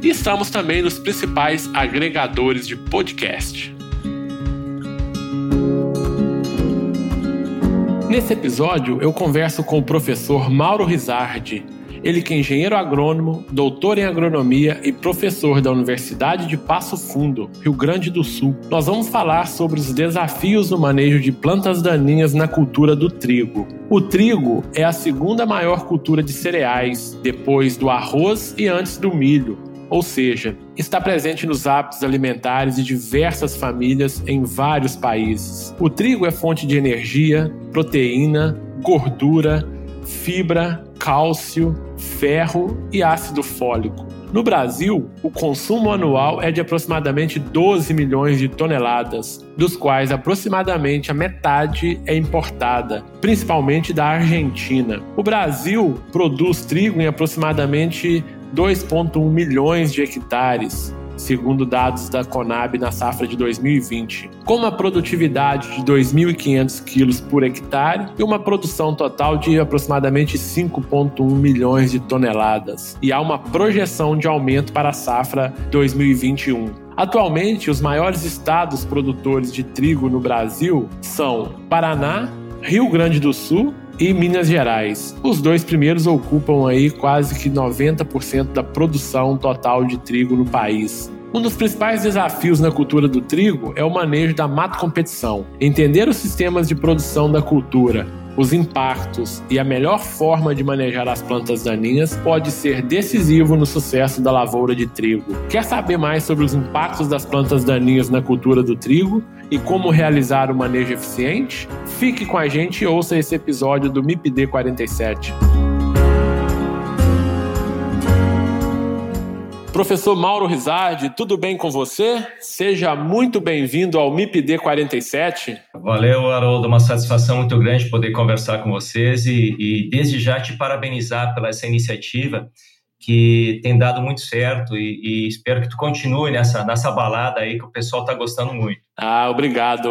E estamos também nos principais agregadores de podcast. Nesse episódio, eu converso com o professor Mauro Rizardi, ele que é engenheiro agrônomo, doutor em agronomia e professor da Universidade de Passo Fundo, Rio Grande do Sul. Nós vamos falar sobre os desafios no manejo de plantas daninhas na cultura do trigo. O trigo é a segunda maior cultura de cereais, depois do arroz e antes do milho ou seja, está presente nos hábitos alimentares de diversas famílias em vários países. O trigo é fonte de energia, proteína, gordura, fibra, cálcio, ferro e ácido fólico. No Brasil, o consumo anual é de aproximadamente 12 milhões de toneladas, dos quais aproximadamente a metade é importada, principalmente da Argentina. O Brasil produz trigo em aproximadamente 2,1 milhões de hectares, segundo dados da Conab na safra de 2020, com uma produtividade de 2.500 quilos por hectare e uma produção total de aproximadamente 5,1 milhões de toneladas. E há uma projeção de aumento para a safra 2021. Atualmente, os maiores estados produtores de trigo no Brasil são Paraná, Rio Grande do Sul e Minas Gerais. Os dois primeiros ocupam aí quase que 90% da produção total de trigo no país. Um dos principais desafios na cultura do trigo é o manejo da mato competição. Entender os sistemas de produção da cultura, os impactos e a melhor forma de manejar as plantas daninhas pode ser decisivo no sucesso da lavoura de trigo. Quer saber mais sobre os impactos das plantas daninhas na cultura do trigo e como realizar o manejo eficiente? Fique com a gente e ouça esse episódio do MIPD 47. Professor Mauro Rizardi, tudo bem com você? Seja muito bem-vindo ao MIPD 47. Valeu, Haroldo, uma satisfação muito grande poder conversar com vocês e, e desde já te parabenizar pela essa iniciativa que tem dado muito certo e, e, espero que tu continue nessa, nessa balada aí que o pessoal está gostando muito. Ah, obrigado,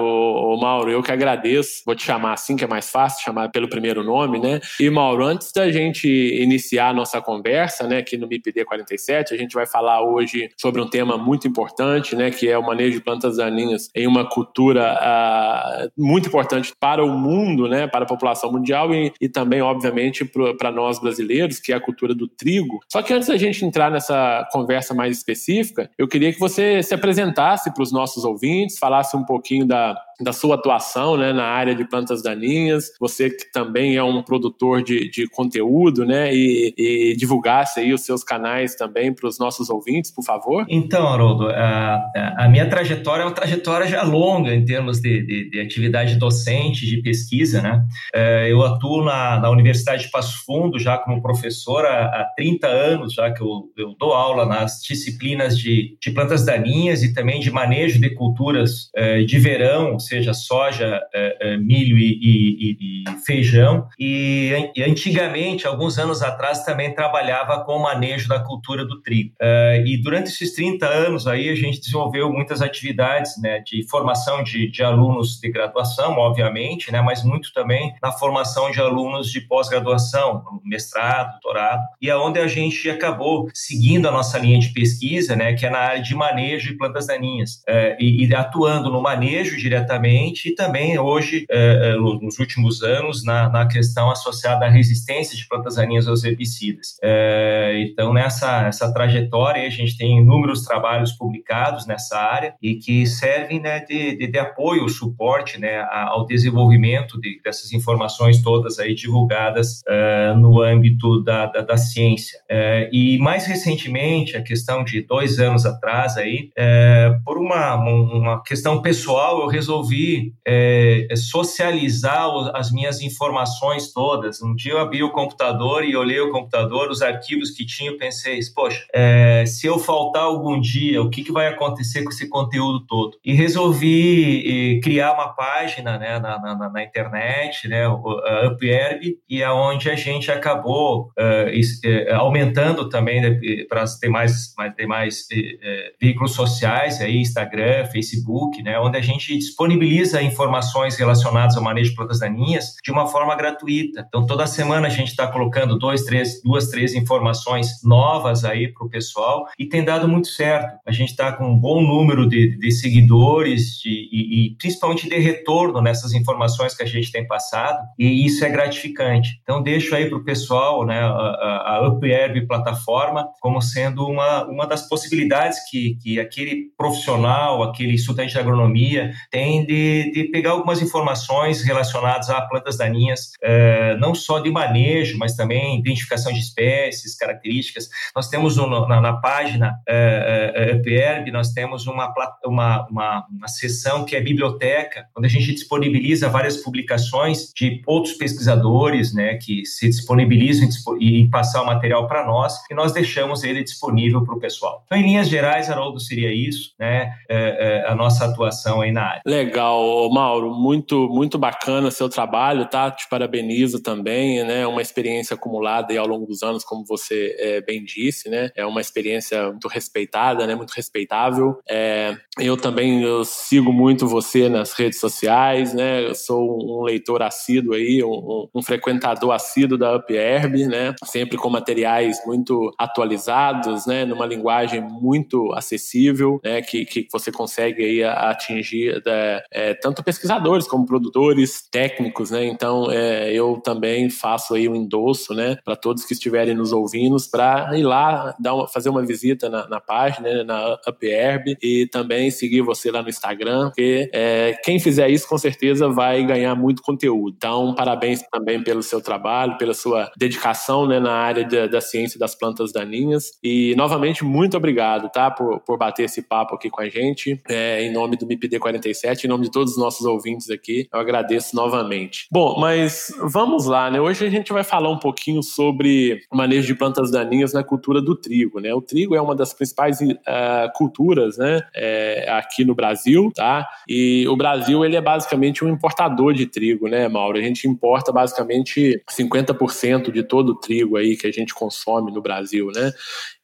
Mauro. Eu que agradeço. Vou te chamar assim, que é mais fácil, chamar pelo primeiro nome, né? E, Mauro, antes da gente iniciar a nossa conversa, né, aqui no MIPD 47, a gente vai falar hoje sobre um tema muito importante, né, que é o manejo de plantas daninhas em uma cultura ah, muito importante para o mundo, né, para a população mundial e, e também, obviamente, para nós brasileiros, que é a cultura do trigo. Só que antes da gente entrar nessa conversa mais específica, eu queria que você se apresentasse para os nossos ouvintes, falar falasse um pouquinho da, da sua atuação né, na área de plantas daninhas, você que também é um produtor de, de conteúdo, né, e, e divulgasse aí os seus canais também para os nossos ouvintes, por favor. Então, Haroldo, a, a, minha trajetória é uma trajetória já longa em termos de, de, de atividade docente, de pesquisa, né, é, eu atuo na, na Universidade de Passo Fundo já como professor há, há 30 anos, já que eu, eu dou aula nas disciplinas de, de plantas daninhas e também de manejo de culturas é, de verão, seja soja, é, é, milho e, e, e feijão. E, e, antigamente, alguns anos atrás, também trabalhava com o manejo da cultura do trigo. É, e durante esses 30 anos aí, a gente desenvolveu muitas atividades né, de formação de, de alunos de graduação, obviamente, né, mas muito também na formação de alunos de pós-graduação, mestrado, doutorado, e aonde a gente acabou seguindo a nossa linha de pesquisa, né, que é na área de manejo de plantas daninhas, é, e, e atuando no manejo diretamente diretamente e também hoje, é, é nos últimos anos, na, na, questão associada à resistência de plantas daninhas aos herbicidas. É, então, nessa essa trajetória, a gente tem inúmeros trabalhos publicados nessa área e que servem né, de, de, de apoio, suporte né, ao desenvolvimento de, dessas informações todas aí divulgadas uh, no âmbito da, da, da ciência. Uh, e mais recentemente, a questão de dois anos atrás aí, uh, por uma, uma questão pessoal, eu resolvi socializar as minhas informações todas. Um dia eu abri o computador e olhei o computador, os arquivos que tinha, pensei, poxa, se eu faltar algum dia, o que, que vai acontecer com esse conteúdo todo? E resolvi criar uma página né, na, na, na internet, né, a e é a gente acabou uh, aumentando também né, para as demais, demais uh, veículos sociais, aí, Instagram, Facebook, né, onde a gente disponibiliza informações relacionadas ao manejo de plantas daninhas de uma forma gratuita. Então, toda semana a gente está colocando dois, três, duas, três informações novas aí para o pessoal e tem dado muito certo. A gente está com um bom número de, de seguidores de, e, e principalmente de retorno nessas informações que a gente tem passado e isso é gratificante. Então, deixo aí para o pessoal né, a, a UpHerb plataforma como sendo uma, uma das possibilidades que, que aquele profissional, aquele estudante de agronomia tem de, de pegar algumas informações relacionadas a plantas daninhas, eh, não só de manejo, mas também identificação de espécies, características. Nós temos um, na, na, página uh, nós temos uma, uma, uma, uma seção que é biblioteca, onde a gente disponibiliza várias publicações de outros pesquisadores, né, que se disponibilizam em passar o material para nós e nós deixamos ele disponível para o pessoal. Então, em linhas gerais, Haroldo, seria isso, né, a nossa atuação aí na área. Legal, Mauro, muito, muito bacana seu trabalho, tá? Te parabenizo também, né, uma experiência acumulada ao longo dos anos, como você é, bem disse, né, é uma experiência muito respeitada, né, muito respeitável. É, eu também eu sigo muito você nas redes sociais, né, eu sou um leitor assíduo aí, um, um frequentador assíduo da UpHerb, né? Sempre com materiais muito atualizados, né? Numa linguagem muito acessível, né? Que, que você consegue aí atingir é, tanto pesquisadores como produtores, técnicos, né? Então, é, eu também faço aí um endosso, né? Para todos que estiverem nos ouvindo, para ir lá dar uma, fazer uma visita na, na página, né, na UpHerb e também seguir você lá no Instagram, porque é, quem fizer isso com certeza vai ganhar muito conteúdo. Então, parabéns também pelo seu trabalho, pela sua dedicação né, na área de, da ciência das plantas daninhas. E, novamente, muito obrigado tá, por, por bater esse papo aqui com a gente. É, em nome do MIPD 47, em nome de todos os nossos ouvintes aqui, eu agradeço novamente. Bom, mas vamos lá, né? Hoje a gente vai falar um pouquinho sobre manejo de plantas daninhas na cultura do trigo, né? O trigo é uma das principais uh, culturas, né, é, aqui no Brasil, tá? E o Brasil, ele é basicamente um importador de trigo, né, Mauro? A gente importa basicamente 50% de todo o trigo aí que a gente consome no Brasil, né?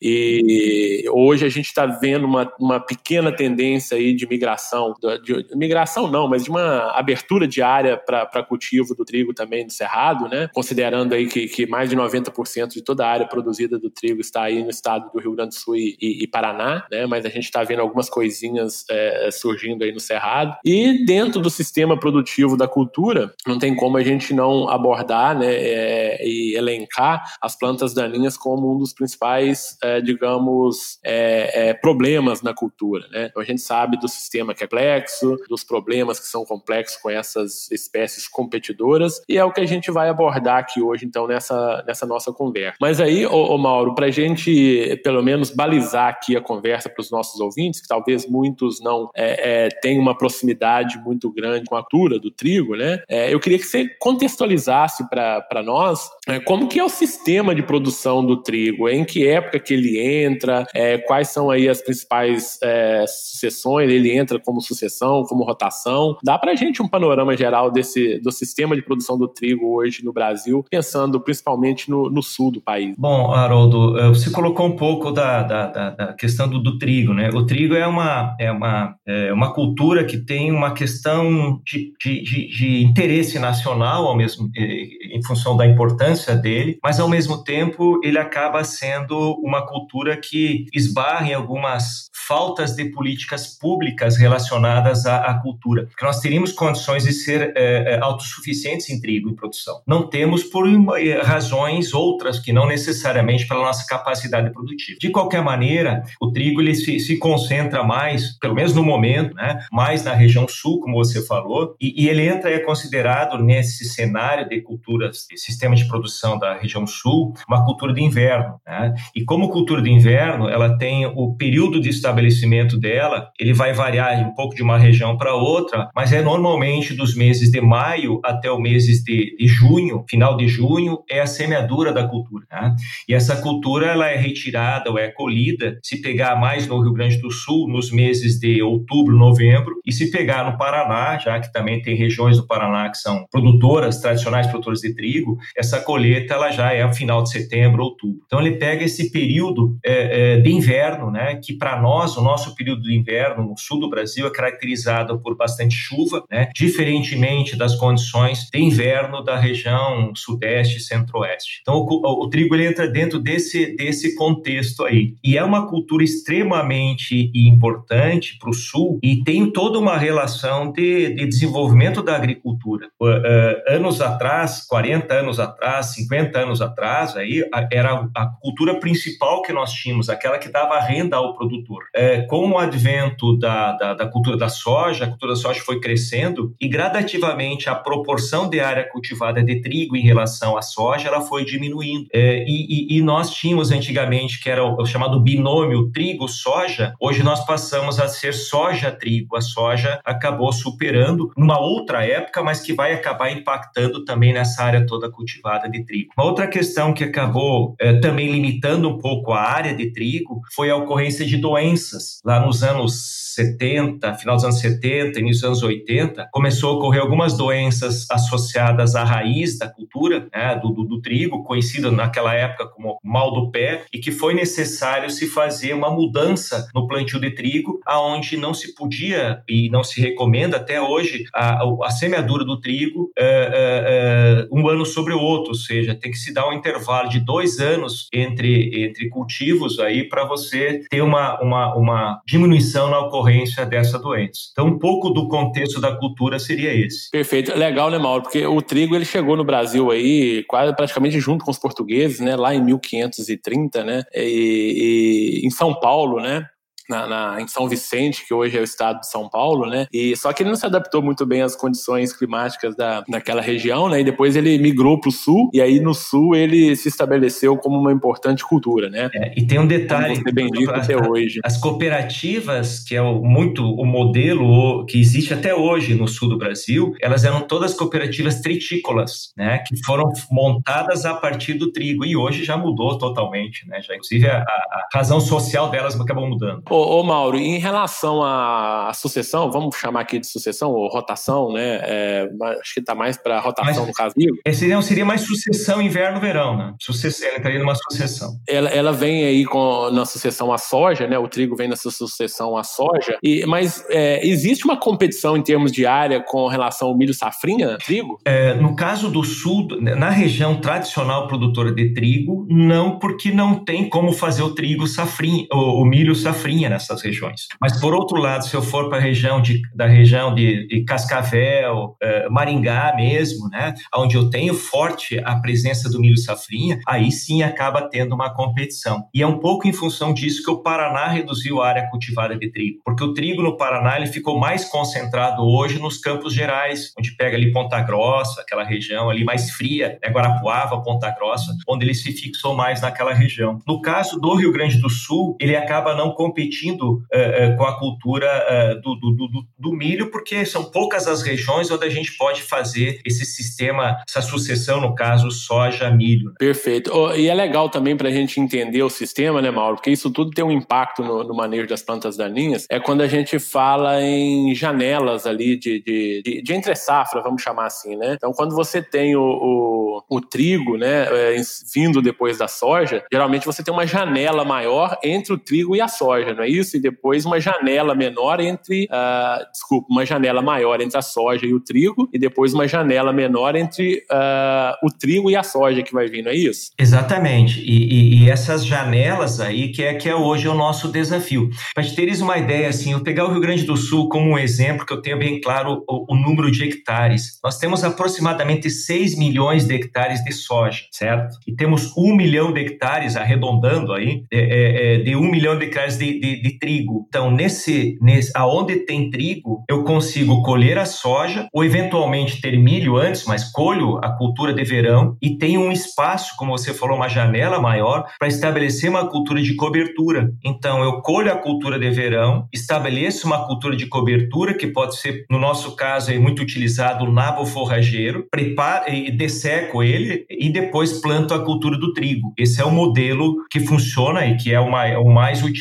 E hoje a gente está vendo uma, uma pequena tendência aí de migração, de, de migração não, mas de uma abertura de área para cultivo do trigo também no Cerrado, né? Considerando aí que, que mais de 90% de toda a área produzida do trigo está aí no estado do Rio Grande do Sul e, e, e Paraná, né? Mas a gente está vendo algumas coisinhas é, surgindo aí no Cerrado. E dentro do sistema produtivo da cultura, não tem como a gente não abordar, né? É, e elencar as plantas daninhas como um dos principais, é, digamos, é, é, problemas na cultura. Né? Então a gente sabe do sistema que é complexo, dos problemas que são complexos com essas espécies competidoras, e é o que a gente vai abordar aqui hoje, então, nessa, nessa nossa conversa. Mas aí, ô, ô Mauro, para a gente, pelo menos, balizar aqui a conversa para os nossos ouvintes, que talvez muitos não é, é, tenham uma proximidade muito grande com a cultura do trigo, né? É, eu queria que você contextualizasse para nós é, como que é o sistema de produção do trigo, em que época que ele entra, é, quais são aí as principais é, sucessões, ele entra como sucessão, como rotação. Dá para a gente um panorama geral desse do sistema de produção do trigo hoje no Brasil, pensando principalmente no, no sul do país. Bom, Haroldo, é, você colocou um pouco da, da, da, da questão do, do, trigo, né? O trigo é uma, é uma, é uma cultura que tem uma questão de, de, de, de interesse nacional ao mesmo em função da importância dele, mas ao mesmo tempo ele acaba sendo uma cultura que esbarra em algumas faltas de políticas públicas relacionadas à, à cultura. Porque nós teríamos condições de ser é, autossuficientes em trigo em produção. Não temos por eh, razões outras que não necessariamente pela nossa capacidade produtiva. De qualquer maneira, o trigo ele se, se concentra mais, pelo menos no momento, né, mais na região sul, como você falou, e, e ele entra é considerado nesse cenário de culturas, de sistema de produção da região sul, uma cultura de inverno. Né? E como cultura de inverno, ela tem o período de estabelecimento dela, ele vai variar um pouco de uma região para outra, mas é normalmente dos meses de maio até o meses de, de junho, final de junho, é a semeadura da cultura. Né? E essa cultura ela é retirada ou é colhida, se pegar mais no Rio Grande do Sul, nos meses de outubro, novembro, e se pegar no Paraná, já que também tem regiões do Paraná que são produtoras, tradicionais produtoras de trigo, essa colheita ela já é final de setembro, outubro. Então ele pega esse período é, é, de inverno, né, que para nós, o nosso período de inverno no sul do Brasil é caracterizado por bastante chuva, né, diferentemente das condições de inverno da região sudeste e centro-oeste. Então o, o, o trigo ele entra dentro desse, desse contexto aí. E é uma cultura extremamente importante para o sul e tem toda uma relação de, de desenvolvimento da agricultura. Uh, anos atrás, 40 anos atrás, 50 anos atrás, aí era a cultura principal que nós tínhamos, aquela que dava renda ao produtor. Uh, com o advento da, da, da, cultura da soja, a cultura da soja foi crescendo e gradativamente a proporção de área cultivada de trigo em relação à soja ela foi diminuindo. Uh, e, e, e, nós tínhamos antigamente que era o, o chamado binômio trigo-soja, hoje nós passamos a ser soja-trigo. A soja acabou superando numa outra época, mas que vai acabar impactando também nessa área toda cultivada de trigo. Uma outra questão que acabou eh, também limitando um pouco a área de trigo foi a ocorrência de doenças. Lá nos anos 70, final dos anos 70, início dos anos 80, começou a ocorrer algumas doenças associadas à raiz da cultura, né, do, do, do, trigo, conhecido naquela época como mal do pé, e que foi necessário se fazer uma mudança no plantio de trigo, aonde não se podia e não se recomenda até hoje a, a semeadura do trigo é, é, é, um ano sobre o outro, ou seja, tem que se dar um intervalo de dois anos entre, entre cultivos aí para você ter uma, uma, uma diminuição na ocorrência dessa doença. Então, um pouco do contexto da cultura seria esse. Perfeito, legal, né, Mauro? Porque o trigo ele chegou no Brasil aí quase praticamente junto com os portugueses, né, lá em 1530, né, e, e em São Paulo, né, na, na, em São Vicente, que hoje é o estado de São Paulo, né? E só que ele não se adaptou muito bem às condições climáticas da, daquela região, né? E depois ele migrou para o sul e aí no sul ele se estabeleceu como uma importante cultura, né? É, e tem um detalhe, como bem dito até hoje. As cooperativas, que é o, muito o modelo que existe até hoje no sul do Brasil, elas eram todas cooperativas tritícolas, né? Que foram montadas a partir do trigo e hoje já mudou totalmente, né? Já inclusive a, a razão social delas acabou mudando. Ô, ô, Mauro, em relação à sucessão, vamos chamar aqui de sucessão ou rotação, né? É, acho que está mais para rotação Mas, no caso. Esse não seria mais sucessão inverno-verão, né? Sucessão, ela entraria numa sucessão. Ela, ela vem aí com, na sucessão à soja, né? O trigo vem nessa sucessão à soja. E, mas é, existe uma competição em termos de área com relação ao milho safrinha, trigo? É, no caso do sul, na região tradicional produtora de trigo, não, porque não tem como fazer o trigo safrinha, o, o milho safrinha nessas regiões. Mas por outro lado, se eu for para a região de, da região de, de Cascavel, uh, Maringá mesmo, né, onde eu tenho forte a presença do milho safrinha, aí sim acaba tendo uma competição. E é um pouco em função disso que o Paraná reduziu a área cultivada de trigo, porque o trigo no Paraná ele ficou mais concentrado hoje nos campos gerais, onde pega ali Ponta Grossa, aquela região ali mais fria, né, Guarapuava, Ponta Grossa, onde ele se fixou mais naquela região. No caso do Rio Grande do Sul, ele acaba não competindo competindo uh, uh, com a cultura uh, do, do, do, do, milho, porque são poucas as regiões onde a gente pode fazer esse sistema, essa sucessão, no caso, soja-milho. Né? Perfeito. Oh, e é legal também para a gente entender o sistema, né, Mauro? Porque isso tudo tem um impacto no, no, manejo das plantas daninhas. É quando a gente fala em janelas ali de, de, de, de entre-safra, vamos chamar assim, né? Então, quando você tem o, o o trigo, né, é, vindo depois da soja, geralmente você tem uma janela maior entre o trigo e a soja, não é isso? E depois uma janela menor entre, uh, desculpa, uma janela maior entre a soja e o trigo, e depois uma janela menor entre uh, o trigo e a soja que vai vir, é isso? Exatamente. E, e, e essas janelas aí que é que é hoje o nosso desafio. Para te teres uma ideia, assim, eu pegar o Rio Grande do Sul como um exemplo, que eu tenho bem claro o, o número de hectares. Nós temos aproximadamente 6 milhões de hectares de soja, certo? E temos 1 milhão de hectares, arredondando aí, de, é, é, de 1 milhão de hectares de, de, de, trigo. Então, nesse, nesse, aonde tem trigo, eu consigo colher a soja, ou eventualmente ter milho antes, mas colho a cultura de verão e tenho um espaço, como você falou, uma janela maior, para estabelecer uma cultura de cobertura. Então, eu colho a cultura de verão, estabeleço uma cultura de cobertura, que pode ser, no nosso caso, é muito utilizado o nabo forrageiro, preparo e desseco ele e depois planto a cultura do trigo. Esse é o modelo que funciona e que é o mais, o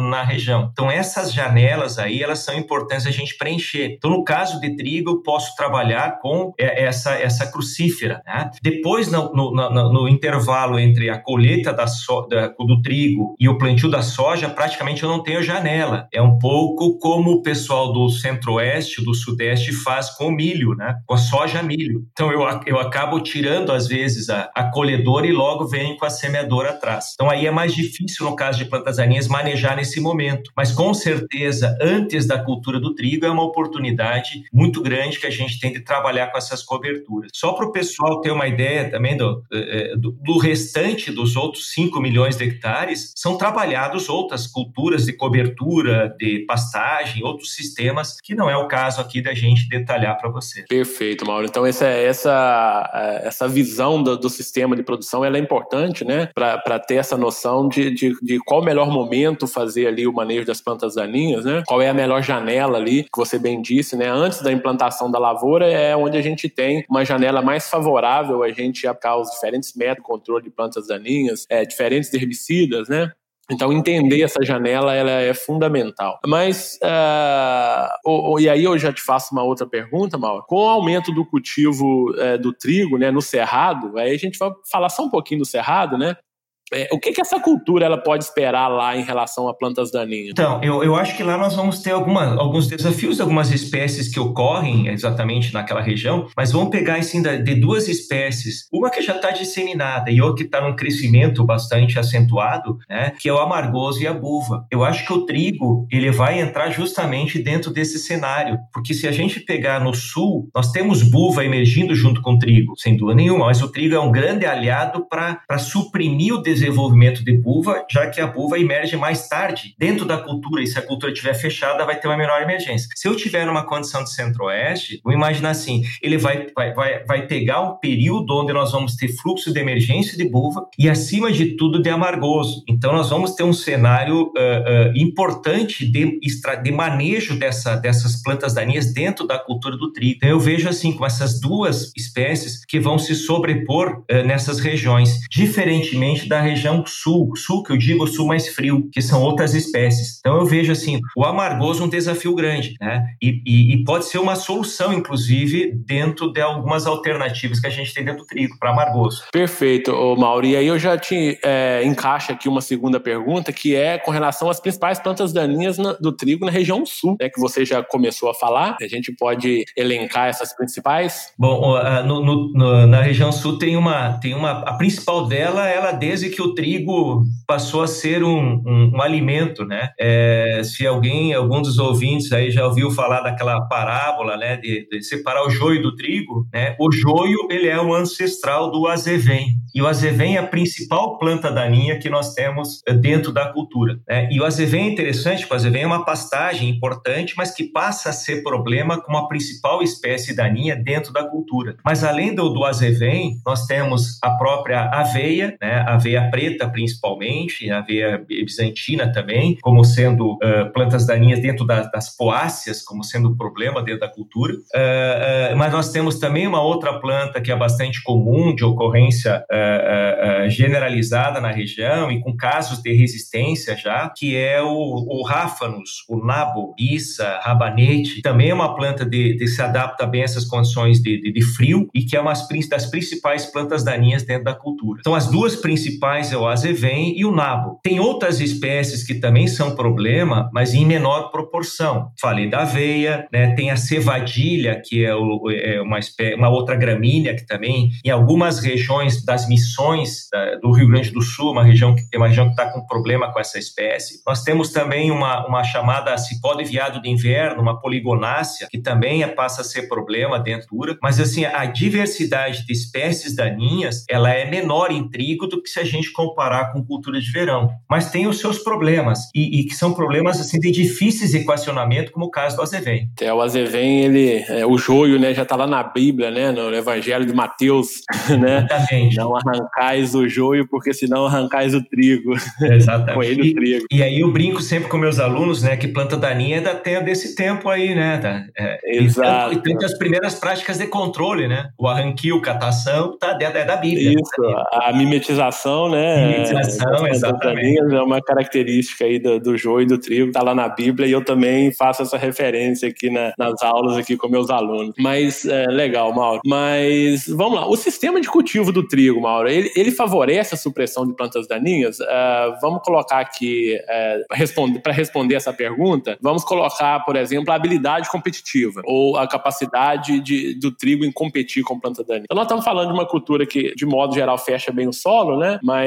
na região. Então, essas janelas aí, elas são importantes a gente preencher. Então, no caso de trigo, eu posso trabalhar com é, essa, essa crucífera. Né? Depois, no, no, no, no, intervalo entre a colheita da so, da, do trigo e o plantio da soja, praticamente eu não tenho janela. É um pouco como o pessoal do centro-oeste, do sudeste faz com o milho, né? com a soja milho. Então, eu, eu acabo tirando, às vezes, a, a colhedora e logo venho com a semeadora atrás. Então, aí é mais difícil, no caso de plantas daninhas, manejar nesse momento. Mas, com certeza, antes da cultura do trigo, é uma oportunidade muito grande que a gente tem de trabalhar com essas coberturas. Só para o pessoal ter uma ideia também do, eh, eh, do, do, restante dos outros 5 milhões de hectares, são trabalhados outras culturas de cobertura, de pastagem, outros sistemas, que não é o caso aqui da gente detalhar para você. Perfeito, Mauro. Então, essa, essa, eh, essa visão do, do sistema de produção ela é importante, né, para ter essa noção de, de, de qual o melhor momento fazer ali o manejo das plantas daninhas, né? Qual é a melhor janela ali, que você bem disse, né? Antes da implantação da lavoura é onde a gente tem uma janela mais favorável a gente aplicar os diferentes métodos de controle de plantas daninhas, é, diferentes herbicidas, né? Então, entender essa janela ela é fundamental. Mas, uh, e aí eu já te faço uma outra pergunta, Mauro. Com o aumento do cultivo uh, do trigo né, no cerrado, aí a gente vai falar só um pouquinho do cerrado, né? É, o que, que essa cultura ela pode esperar lá em relação a plantas daninhas? Então, eu, eu acho que lá nós vamos ter alguma, alguns desafios, algumas espécies que ocorrem exatamente naquela região, mas vamos pegar assim de duas espécies, uma que já está disseminada e outra que está num crescimento bastante acentuado, né, que é o amargoso e a buva. Eu acho que o trigo ele vai entrar justamente dentro desse cenário, porque se a gente pegar no sul, nós temos buva emergindo junto com trigo, sem dúvida nenhuma, mas o trigo é um grande aliado para suprimir o desenvolvimento de buva, já que a buva emerge mais tarde dentro da cultura, e se a cultura estiver fechada, vai ter uma menor emergência. Se eu tiver numa condição de centro-oeste, vou imaginar assim, ele vai, vai, vai, vai pegar um período onde nós vamos ter fluxo de emergência de buva e, acima de tudo, de amargoso. Então, nós vamos ter um cenário uh, uh, importante de, de manejo dessa, dessas plantas daninhas dentro da cultura do trigo. Então, eu vejo assim, com essas duas espécies que vão se sobrepor uh, nessas regiões, diferentemente da região sul, sul que eu digo, sul mais frio, que são outras espécies. Então eu vejo assim, o amargoso um desafio grande, né? E, e, e pode ser uma solução, inclusive, dentro de algumas alternativas que a gente tem dentro do trigo para amargoso. Perfeito, Mauro. E aí eu já te é, encaixa aqui uma segunda pergunta, que é com relação às principais plantas daninhas na, do trigo na região sul, né? Que você já começou a falar. A gente pode elencar essas principais? Bom, no, no, no, na região sul tem uma, tem uma, a principal dela, ela desde que o trigo passou a ser um, um, um alimento, né? É, se alguém, algum dos ouvintes aí já ouviu falar daquela parábola, né, de, de, separar o joio do trigo, né? O joio ele é o ancestral do azevém e o azevém é a principal planta daninha que nós temos eh, dentro da cultura. Né? E o azevém é interessante, porque o azevém é uma pastagem importante, mas que passa a ser problema como a principal espécie daninha dentro da cultura. Mas além do, do azevém, nós temos a própria aveia, né? aveia preta principalmente, a aveia bizantina também, como sendo uh, plantas daninhas dentro da, das poáceas, como sendo um problema dentro da cultura. Uh, uh, mas nós temos também uma outra planta que é bastante comum de ocorrência generalizada na região e com casos de resistência já, que é o, o ráfanos, o nabo, issa, rabanete, também é uma planta de, de se adapta bem a essas condições de, de, de, frio e que é uma das principais plantas daninhas dentro da cultura. Então, as duas principais é o azevém e o nabo. Tem outras espécies que também são problema, mas em menor proporção. Falei da aveia, né? tem a cevadilha, que é, o, é uma, espé uma outra gramínea que também, em algumas regiões das missões da, do Rio Grande do Sul, uma região que é uma região que está com problema com essa espécie. Nós temos também uma, uma chamada cipó de viado de inverno, uma poligonácea, que também é, passa a ser problema dentro mas assim, a diversidade de espécies daninhas, ela é menor em trigo do que se a gente comparar com cultura de verão. Mas tem os seus problemas, e, e que são problemas assim de difíceis equacionamento, como o caso do azevém. É, o azevém, ele, é, o joio, né, já está lá na Bíblia, né, no Evangelho de Mateus, né? Exatamente. Não arrancais o joio, porque senão arrancais o trigo. Exatamente. com ele o trigo. E, aí eu brinco sempre com meus alunos, né, que planta daninha ainda tem desse tempo aí, né? Da, é, Exato. E tanto, e tanto as primeiras práticas de controle, né? O arranquio, catação, tá dentro é da Bíblia. Isso, a mimetização, né? Mimetização, é, exatamente. É uma característica aí do, do joio e do trigo, tá lá na Bíblia, e eu também faço essa referência aqui na, nas aulas aqui com meus alunos. Mas, é, legal, Mauro. Mas, vamos lá, o sistema de cultivo do trigo, Mauro, ele, ele favorece a supressão de plantas daninhas? Uh, vamos colocar aqui, uh, para responder, responder essa pergunta, vamos colocar, por exemplo, a habilidade competitiva, ou a capacidade de, do trigo em competir com planta daninha. Então, nós estamos falando de uma cultura que, de modo geral, fecha bem o solo, né? Mas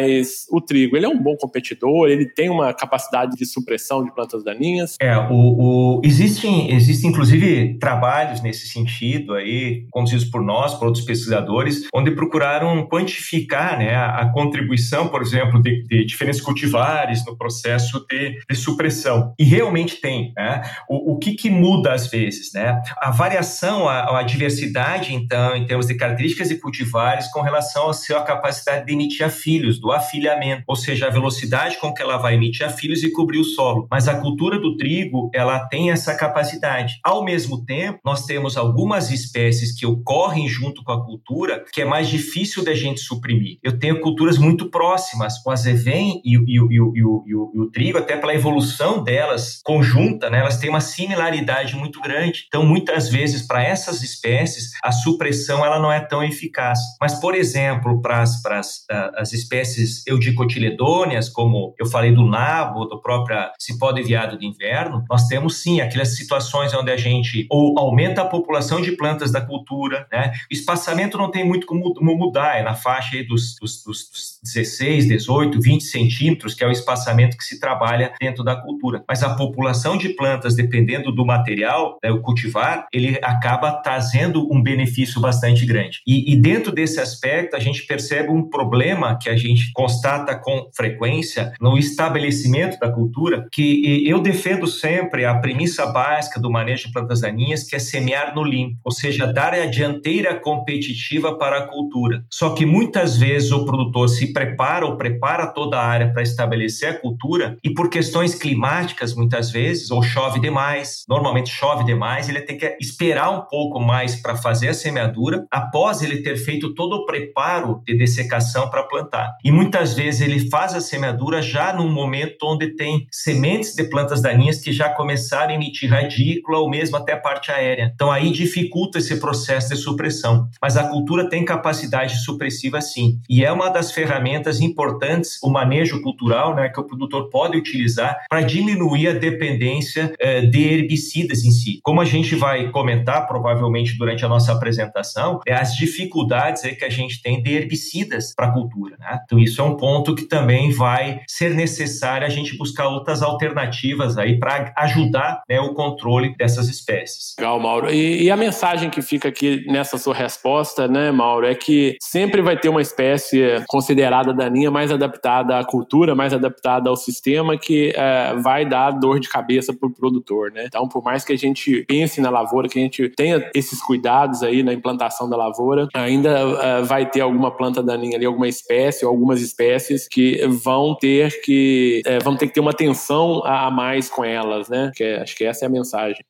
o trigo, ele é um bom competidor, ele tem uma capacidade de supressão de plantas daninhas. É, o, o, existem, existem, inclusive, trabalhos nesse sentido aí, conduzidos por nós, por outros pesquisadores, onde procuraram quantificar né, a, a contribuição, por exemplo, de, de, diferentes cultivares no processo de, de supressão. E realmente tem. Né? O, o que, que muda às vezes? Né? A variação, a, a diversidade, então, em termos de características de cultivares com relação à sua capacidade de emitir a filhos, do afilhamento, ou seja, a velocidade com que ela vai emitir a filhos e cobrir o solo. Mas a cultura do trigo, ela tem essa capacidade. Ao mesmo tempo, nós temos algumas espécies que ocorrem junto com a cultura que é mais difícil da gente suprimir. Eu tenho culturas muito próximas, o azevém e, e, e, e o trigo, até pela evolução delas conjunta, né, elas têm uma similaridade muito grande. Então, muitas vezes, para essas espécies, a supressão ela não é tão eficaz. Mas, por exemplo, para as, para as, as espécies eudicotiledôneas, como eu falei do nabo, do próprio cipó de viado de inverno, nós temos sim aquelas situações onde a gente ou aumenta a população de plantas da cultura, né? O espaçamento não tem muito como, mudar, é na faixa dos, dos, dos 16, 18, 20 centímetros, que é o espaçamento que se trabalha dentro da cultura. Mas a população de plantas, dependendo do material, né, o cultivar, ele acaba trazendo um benefício bastante grande. E, e dentro desse aspecto, a gente percebe um problema que a gente constata com frequência no estabelecimento da cultura, que eu defendo sempre a premissa básica do manejo de plantas daninhas, que é semear no limpo, ou seja, dar a dianteira competitiva para a cultura. Só que muitas vezes o produtor se prepara ou prepara toda a área para estabelecer a cultura e por questões climáticas, muitas vezes, ou chove demais, normalmente chove demais, ele tem que esperar um pouco mais para fazer a semeadura, após ele ter feito todo o preparo de dessecação para plantar. E muitas vezes ele faz a semeadura já num momento onde tem sementes de plantas daninhas que já começaram a emitir radícula ou mesmo até a parte aérea. Então aí dificulta esse processo de supressão. Mas a cultura tem capacidade supressiva sim. E é uma das ferramentas importantes, o manejo cultural, né, que o produtor pode utilizar para diminuir a dependência eh, de herbicidas em si. Como a gente vai comentar provavelmente durante a nossa apresentação, é as dificuldades aí que a gente tem de herbicidas para a cultura. Né? Então isso é um ponto que também vai ser necessário a gente buscar outras alternativas aí para ajudar né, o controle dessas espécies. Legal, Mauro. E, e, a mensagem que fica aqui nessa sua resposta, né, Mauro, é que sempre vai ter uma espécie considerada daninha mais adaptada à cultura, mais adaptada ao sistema, que é, vai dar dor de cabeça para o produtor, né? Então, por mais que a gente pense na lavoura, que a gente tenha esses cuidados aí na implantação da lavoura, ainda é, vai ter alguma planta daninha ali, alguma espécie ou algumas espécies que vão ter que é, vão ter que ter uma atenção a mais com elas, né? Que é, acho que essa é a mensagem.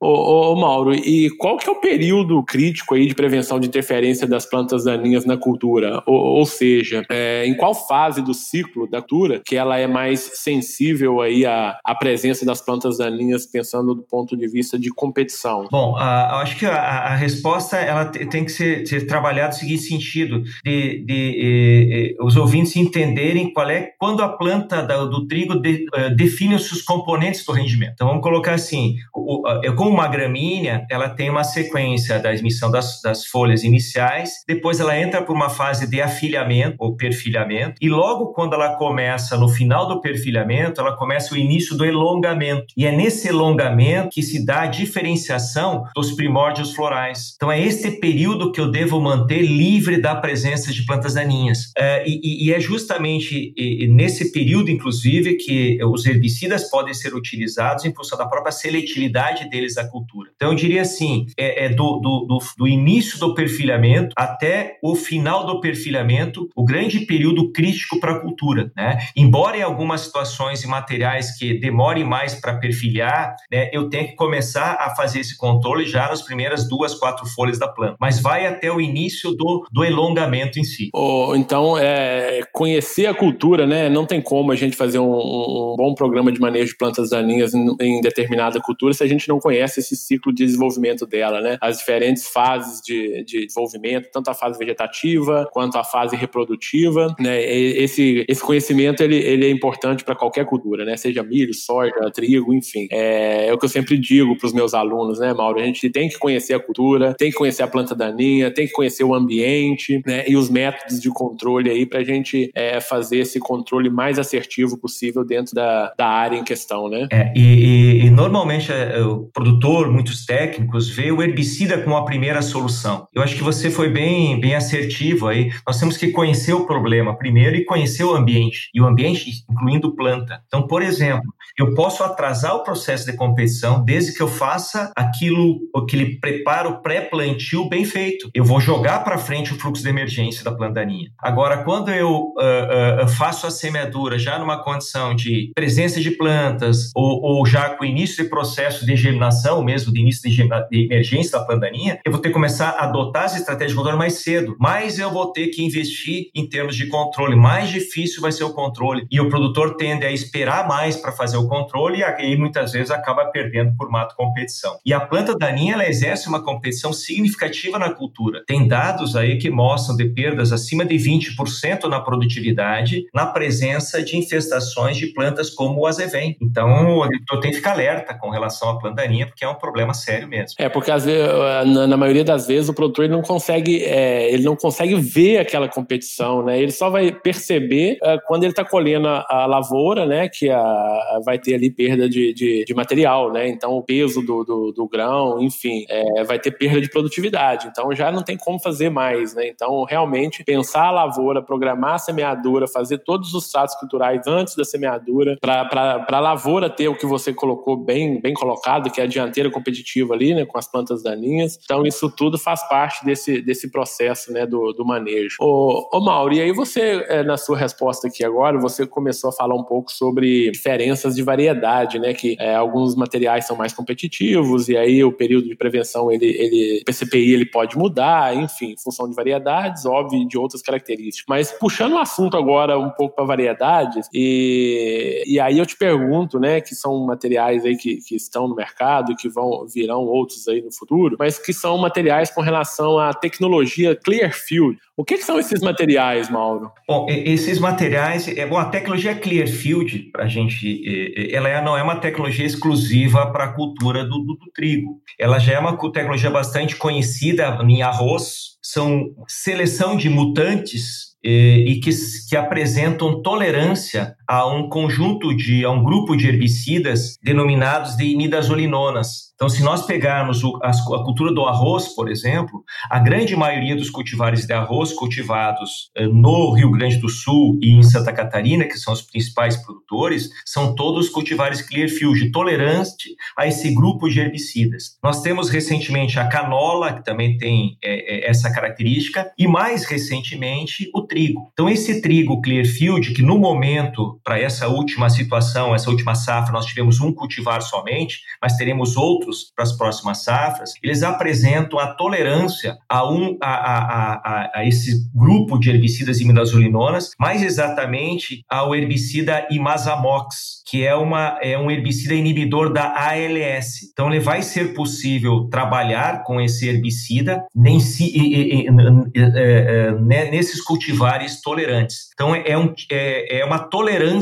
Ô, ô, Mauro, e qual que é o período crítico aí de prevenção de interferência das plantas daninhas na cultura? Ou, ou seja, é, em qual fase do ciclo da cultura que ela é mais sensível aí à, à presença das plantas daninhas, pensando do ponto de vista de competição? Bom, uh, acho que a, a, resposta ela tem que ser, ser trabalhada no seguinte sentido, de, de, os ouvintes entenderem qual é, quando a planta da, do trigo uh, define os seus componentes do rendimento. Então vamos colocar assim, o, o, como uma gramínea, ela tem uma sequência da emissão das, das folhas iniciais, depois ela entra por uma fase de afilhamento ou perfilhamento, e logo quando ela começa no final do perfilhamento, ela começa o início do elongamento. E é nesse elongamento que se dá a diferenciação dos primórdios florais. Então é este período que eu devo manter livre da presença de plantas daninhas. É, e, e, é justamente nesse período, inclusive, que os herbicidas podem ser utilizados em função da própria seletividade deles à cultura. Então eu diria assim, é, é do, do, do, do início do perfilhamento até o final do perfilhamento, o grande período crítico para a cultura. Né? Embora em algumas situações e materiais que demorem mais para perfilhar, né, eu tenho que começar a fazer esse controle já nas primeiras duas, quatro folhas da planta. Mas vai até o início do, do elongamento em si. Oh, então, é, conhecer a cultura, né? Não tem como a gente fazer um, um bom programa de manejo de plantas daninhas em, em, determinada cultura se a gente não conhece esse ciclo de desenvolvimento dela, né? As diferentes fases de, de desenvolvimento, tanto a fase vegetativa quanto a fase reprodutiva, né? Esse, esse conhecimento ele, ele é importante para qualquer cultura, né? Seja milho, soja, trigo, enfim. É, é o que eu sempre digo para os meus alunos, né, Mauro? A gente tem que conhecer a cultura, tem que conhecer a planta daninha, tem que conhecer o ambiente, né? E os métodos de controle aí para a gente é, fazer esse controle mais assertivo possível dentro da, da área em questão, né? É, e, e, e, normalmente é, o produtor, muitos técnicos, vê o herbicida como a primeira solução. Eu acho que você foi bem, bem assertivo aí. Nós temos que conhecer o problema primeiro e conhecer o ambiente. E o ambiente incluindo planta. Então, por exemplo, eu posso atrasar o processo de competição desde que eu faça aquilo, aquele preparo pré-plantio bem feito. Eu vou jogar para frente o fluxo de emergência da planta daninha. Agora, quando eu uh, uh, faço a semeadura já numa condição de presença de plantas ou, ou já com início de processo de germinação, mesmo de início de, emergência da daninha, eu vou ter que começar a adotar as estratégias de controle mais cedo. Mas eu vou ter que investir em termos de controle. Mais difícil vai ser o controle. E o produtor tende a esperar mais para fazer o controle e aí muitas vezes acaba perdendo por mato competição. E a planta daninha ela exerce uma competição significativa na cultura. Tem dados aí que mostram de perdas acima de 20% na produtividade na presença de infestações de plantas como o azevém. Então o agricultor tem que ficar alerta com relação à planta daninha porque é um problema sério mesmo. É porque às vezes, na maioria das vezes o produtor ele não consegue é, ele não consegue ver aquela competição, né? Ele só vai perceber é, quando ele está colhendo a, a lavoura, né, que a, vai ter ali perda de, de, de material, né, então o peso do, do, do grão, enfim, é, vai ter perda de produtividade, então já não tem como fazer mais, né, então realmente pensar a lavoura, programar a semeadura, fazer todos os tratos culturais antes da semeadura, para a lavoura ter o que você colocou bem, bem colocado, que é a dianteira competitiva ali, né, com as plantas daninhas, então isso tudo faz parte desse, desse processo, né, do, do manejo. Ô, ô Mauro, e aí você, é, na sua resposta aqui agora, você começou a falar um pouco sobre diferenças de variedade, né? Que é, alguns materiais são mais competitivos e aí o período de prevenção, ele, ele, PCPI, ele pode mudar, enfim, em função de variedades, óbvio, de outras características. Mas puxando o assunto agora um pouco para variedades, e, e aí eu te pergunto, né, que são materiais aí que, que estão no mercado que vão virão outros aí no futuro, mas que são materiais com relação à tecnologia Clearfield. O que, que são esses materiais, Mauro? Bom, esses materiais, é, bom, a tecnologia Clearfield, para a gente, é, é, ela é, não é uma tecnologia exclusiva para a cultura do, do, do, trigo. Ela já é uma tecnologia bastante conhecida em arroz, são seleção de mutantes e que, que, apresentam tolerância a um conjunto de, a um grupo de herbicidas denominados de imidazolinonas. Então, se nós pegarmos o, a, a, cultura do arroz, por exemplo, a grande maioria dos cultivares de arroz cultivados eh, no Rio Grande do Sul e em Santa Catarina, que são os principais produtores, são todos cultivares Clearfield, tolerante a esse grupo de herbicidas. Nós temos recentemente a canola, que também tem é, essa essa característica, e mais recentemente o trigo. Então, esse trigo Clearfield, que no momento, para essa última situação, essa última safra, nós tivemos um cultivar somente, mas teremos outros para as próximas safras, eles apresentam a tolerância a, um, a, a, a, a esse grupo de herbicidas imidazolinonas, mais exatamente ao herbicida imazamox, que é, uma, é um herbicida inibidor da ALS. Então, ele vai ser possível trabalhar com esse herbicida nem se, nesses cultivares tolerantes. Então, é, um, é, é uma tolerância,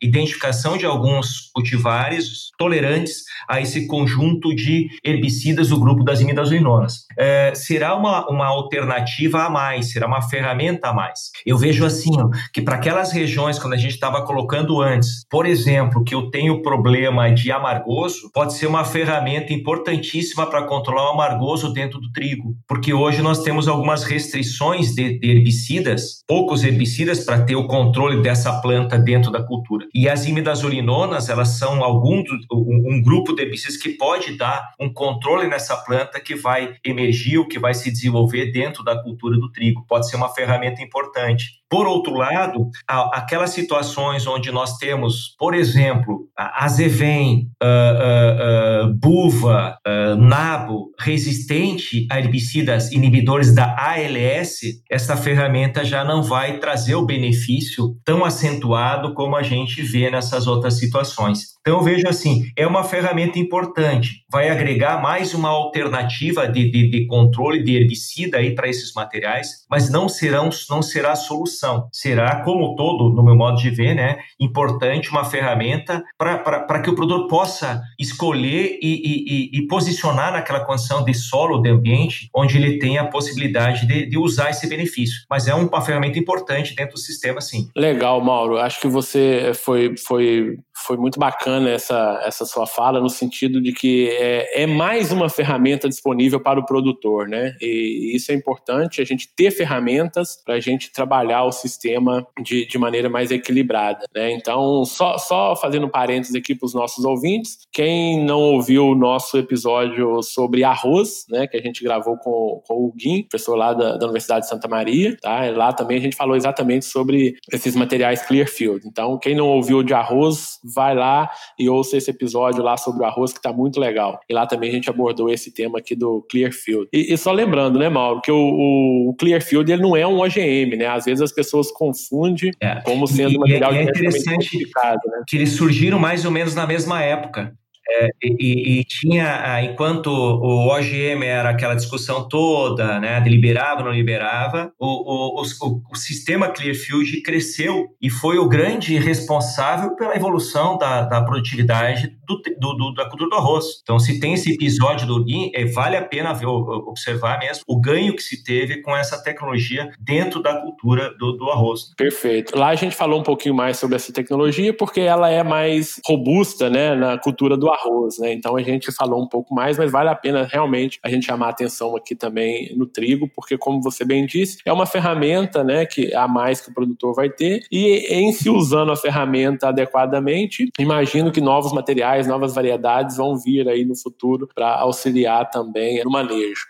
identificação de alguns cultivares tolerantes a esse conjunto de herbicidas do grupo das imidazolinonas. É, será uma, uma alternativa a mais, será uma ferramenta a mais. Eu vejo assim, que para aquelas regiões, quando a gente estava colocando antes, por exemplo, que eu tenho problema de amargoso, pode ser uma ferramenta importantíssima para controlar o amargoso dentro do trigo, porque hoje nós temos algumas restrições de, de herbicidas, poucos herbicidas para ter o controle dessa planta dentro da cultura. E as imidazolinonas, elas são algum um, um grupo de herbicidas que pode dar um controle nessa planta que vai emergir, ou que vai se desenvolver dentro da cultura do trigo. Pode ser uma ferramenta importante. Por outro lado, aquelas situações onde nós temos, por exemplo, azevém, uh, uh, uh, buva, nabo resistente a herbicidas inibidores da ALS, essa ferramenta já não vai trazer o benefício tão acentuado como a gente vê nessas outras situações. Então, vejo assim, é uma ferramenta importante, vai agregar mais uma alternativa de, de, de controle de herbicida para esses materiais, mas não, serão, não será a solução. Será, como todo, no meu modo de ver, né, importante uma ferramenta para que o produtor possa escolher e, e, e, posicionar naquela condição de solo, de ambiente, onde ele tem a possibilidade de, de usar esse benefício. Mas é uma ferramenta importante dentro do sistema, sim. Legal, Mauro. Acho que você foi, foi foi muito bacana essa, essa sua fala, no sentido de que é, é, mais uma ferramenta disponível para o produtor, né? E isso é importante, a gente ter ferramentas para a gente trabalhar o sistema de, de maneira mais equilibrada, né? Então, só, só fazendo parênteses aqui para os nossos ouvintes, quem não ouviu o nosso episódio sobre arroz, né, que a gente gravou com, com o Guim, professor lá da, da Universidade de Santa Maria, tá? Lá também a gente falou exatamente sobre esses materiais Clearfield. Então, quem não ouviu de arroz, vai lá e ouça esse episódio lá sobre o arroz, que está muito legal. E lá também a gente abordou esse tema aqui do Clearfield. E, e só lembrando, né, Mauro, que o, o, Clearfield ele não é um OGM, né? Às vezes as pessoas confundem é. como sendo e, material e é interessante né? que eles surgiram mais ou menos na mesma época. É, e, e, tinha, ah, enquanto o OGM era aquela discussão toda, né, liberava ou não liberava, o, o, o, o, sistema Clearfield cresceu e foi o grande responsável pela evolução da, da produtividade do, do, do, da cultura do arroz. Então, se tem esse episódio do Lean, é, vale a pena ver, observar mesmo o ganho que se teve com essa tecnologia dentro da cultura do, do arroz. Perfeito. Lá a gente falou um pouquinho mais sobre essa tecnologia porque ela é mais robusta né, na cultura do arroz, né? Então a gente falou um pouco mais, mas vale a pena realmente a gente chamar atenção aqui também no trigo, porque como você bem disse, é uma ferramenta, né, que a mais que o produtor vai ter e em se usando a ferramenta adequadamente, imagino que novos materiais, novas variedades vão vir aí no futuro para auxiliar também no manejo.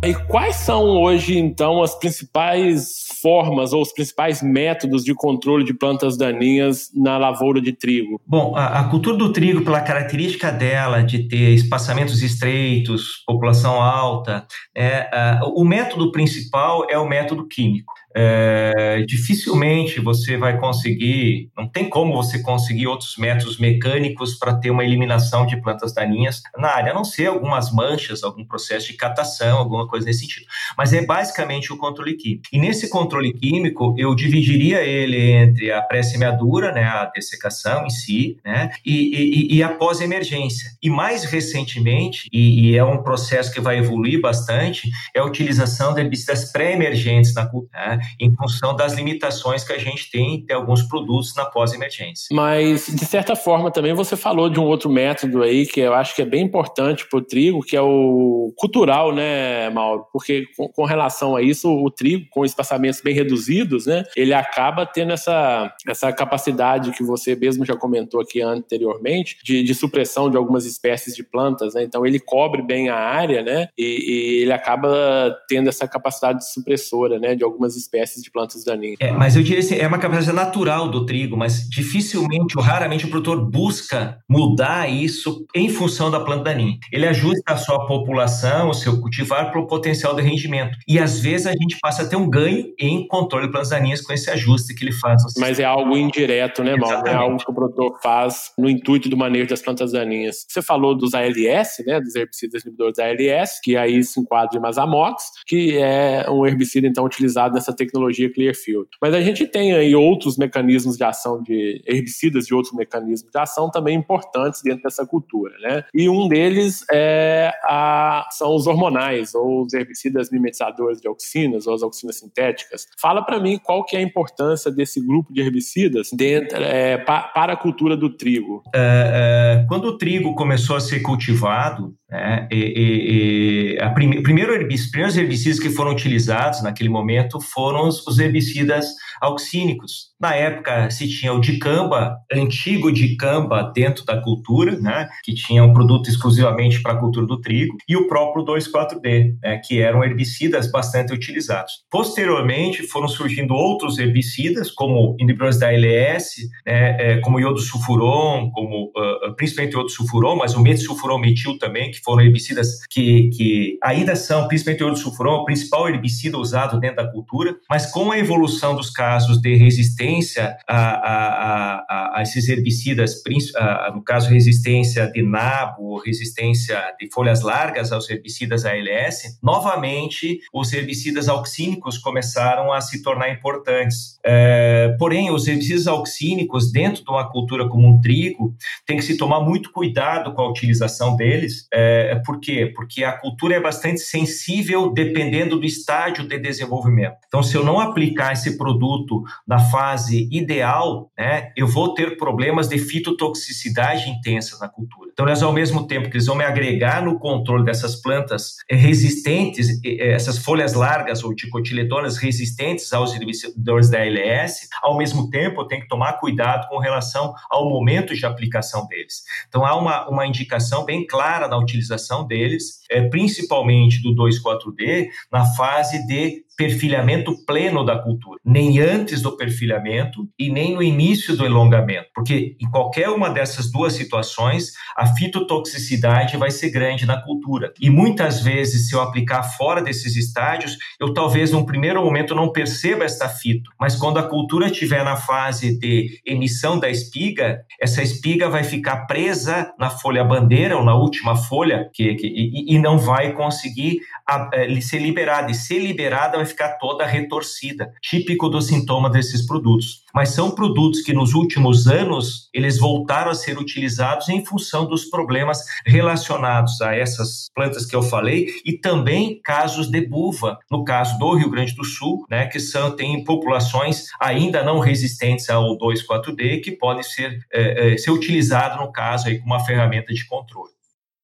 E quais são hoje, então, as principais formas ou os principais métodos de controle de plantas daninhas na lavoura de trigo? Bom, a, a cultura do trigo, pela característica dela de ter espaçamentos estreitos, população alta, é, o método principal é o método químico é, dificilmente você vai conseguir, não tem como você conseguir outros métodos mecânicos para ter uma eliminação de plantas daninhas na área, a não ser algumas manchas, algum processo de catação, alguma coisa nesse sentido. Mas é basicamente o controle químico. E nesse controle químico, eu dividiria ele entre a pré-semeadura, né, a dessecação em si, né, e, e, e a pós-emergência. E mais recentemente, e, e, é um processo que vai evoluir bastante, é a utilização de herbicidas pré-emergentes na cultura. Né? Em função das limitações que a gente tem em alguns produtos na pós-emergência. Mas, de certa forma, também você falou de um outro método aí que eu acho que é bem importante para o trigo, que é o cultural, né, Mauro? Porque com, com, relação a isso, o trigo, com espaçamentos bem reduzidos, né, ele acaba tendo essa, essa capacidade que você mesmo já comentou aqui anteriormente, de, de supressão de algumas espécies de plantas, né? Então ele cobre bem a área, né? E, e ele acaba tendo essa capacidade supressora, né, de algumas espécies de plantas daninhas. É, mas eu diria assim, é uma capacidade natural do trigo, mas dificilmente ou raramente o produtor busca mudar isso em função da planta daninha. Ele ajusta a sua população, o seu cultivar para o potencial de rendimento. E às vezes a gente passa a ter um ganho em controle de plantas daninhas com esse ajuste que ele faz. Mas é algo indireto, né, Mal? É algo que o produtor faz no intuito do manejo das plantas daninhas. Você falou dos ALS, né, dos herbicidas inibidores ALS, que aí se enquadra em Mazamox, que é um herbicida então utilizado nessa tecnologia Clearfield. Mas a gente tem aí outros mecanismos de ação de herbicidas de outros mecanismos de ação também importantes dentro dessa cultura, né? E um deles é a, são os hormonais ou os herbicidas mimetizadores de auxinas ou as auxinas sintéticas. Fala para mim qual que é a importância desse grupo de herbicidas dentro, é, pa, para a cultura do trigo. É, é, quando o trigo começou a ser cultivado, né, e, e, e primeiro os primeiros herbicidas que foram utilizados naquele momento foram os, os herbicidas auxínicos. Na época se tinha o dicamba, antigo dicamba dentro da cultura, né, que tinha um produto exclusivamente para a cultura do trigo, e o próprio 2,4-D, né, que eram herbicidas bastante utilizados. Posteriormente foram surgindo outros herbicidas, como inibidores da LS, né, é, como iodo sulfuron, como uh, principalmente iodo sulfuron, mas o metsulfuron metil também, que foram herbicidas que, que ainda são, principalmente o iodo sulfuron, o principal herbicida usado dentro da cultura, mas com a evolução dos casos de resistência a, a, a, a esses herbicidas, no caso resistência de nabo, resistência de folhas largas aos herbicidas ALS, novamente os herbicidas auxínicos começaram a se tornar importantes. É, porém, os herbicidas auxínicos dentro de uma cultura como um trigo tem que se tomar muito cuidado com a utilização deles. É, por quê? Porque a cultura é bastante sensível dependendo do estágio de desenvolvimento. Então, se eu não aplicar esse produto na fase ideal, né, eu vou ter problemas de fitotoxicidade intensa na cultura. Então, eles, ao mesmo tempo que eles vão me agregar no controle dessas plantas resistentes, essas folhas largas ou dicotiledonas resistentes aos inibidores da ALS, ao mesmo tempo eu tenho que tomar cuidado com relação ao momento de aplicação deles. Então, há uma, uma indicação bem clara na utilização deles, é, principalmente do 2,4-D, na fase de perfilhamento pleno da cultura, nem antes do perfilhamento e nem no início do elongamento, porque em qualquer uma dessas duas situações, a fitotoxicidade vai ser grande na cultura. E muitas vezes, se eu aplicar fora desses estádios, eu talvez num primeiro momento não perceba esta fito, mas quando a cultura estiver na fase de emissão da espiga, essa espiga vai ficar presa na folha bandeira ou na última folha que, que e, e, não vai conseguir a, a, eh, ser liberada. E ser liberada vai ficar toda retorcida, típico do sintoma desses produtos. Mas são produtos que nos últimos anos eles voltaram a ser utilizados em função dos problemas relacionados a essas plantas que eu falei e também casos de buva, no caso do Rio Grande do Sul, né, que são tem populações ainda não resistentes ao 2,4-D que podem ser, é, é, ser utilizado no caso aí como uma ferramenta de controle.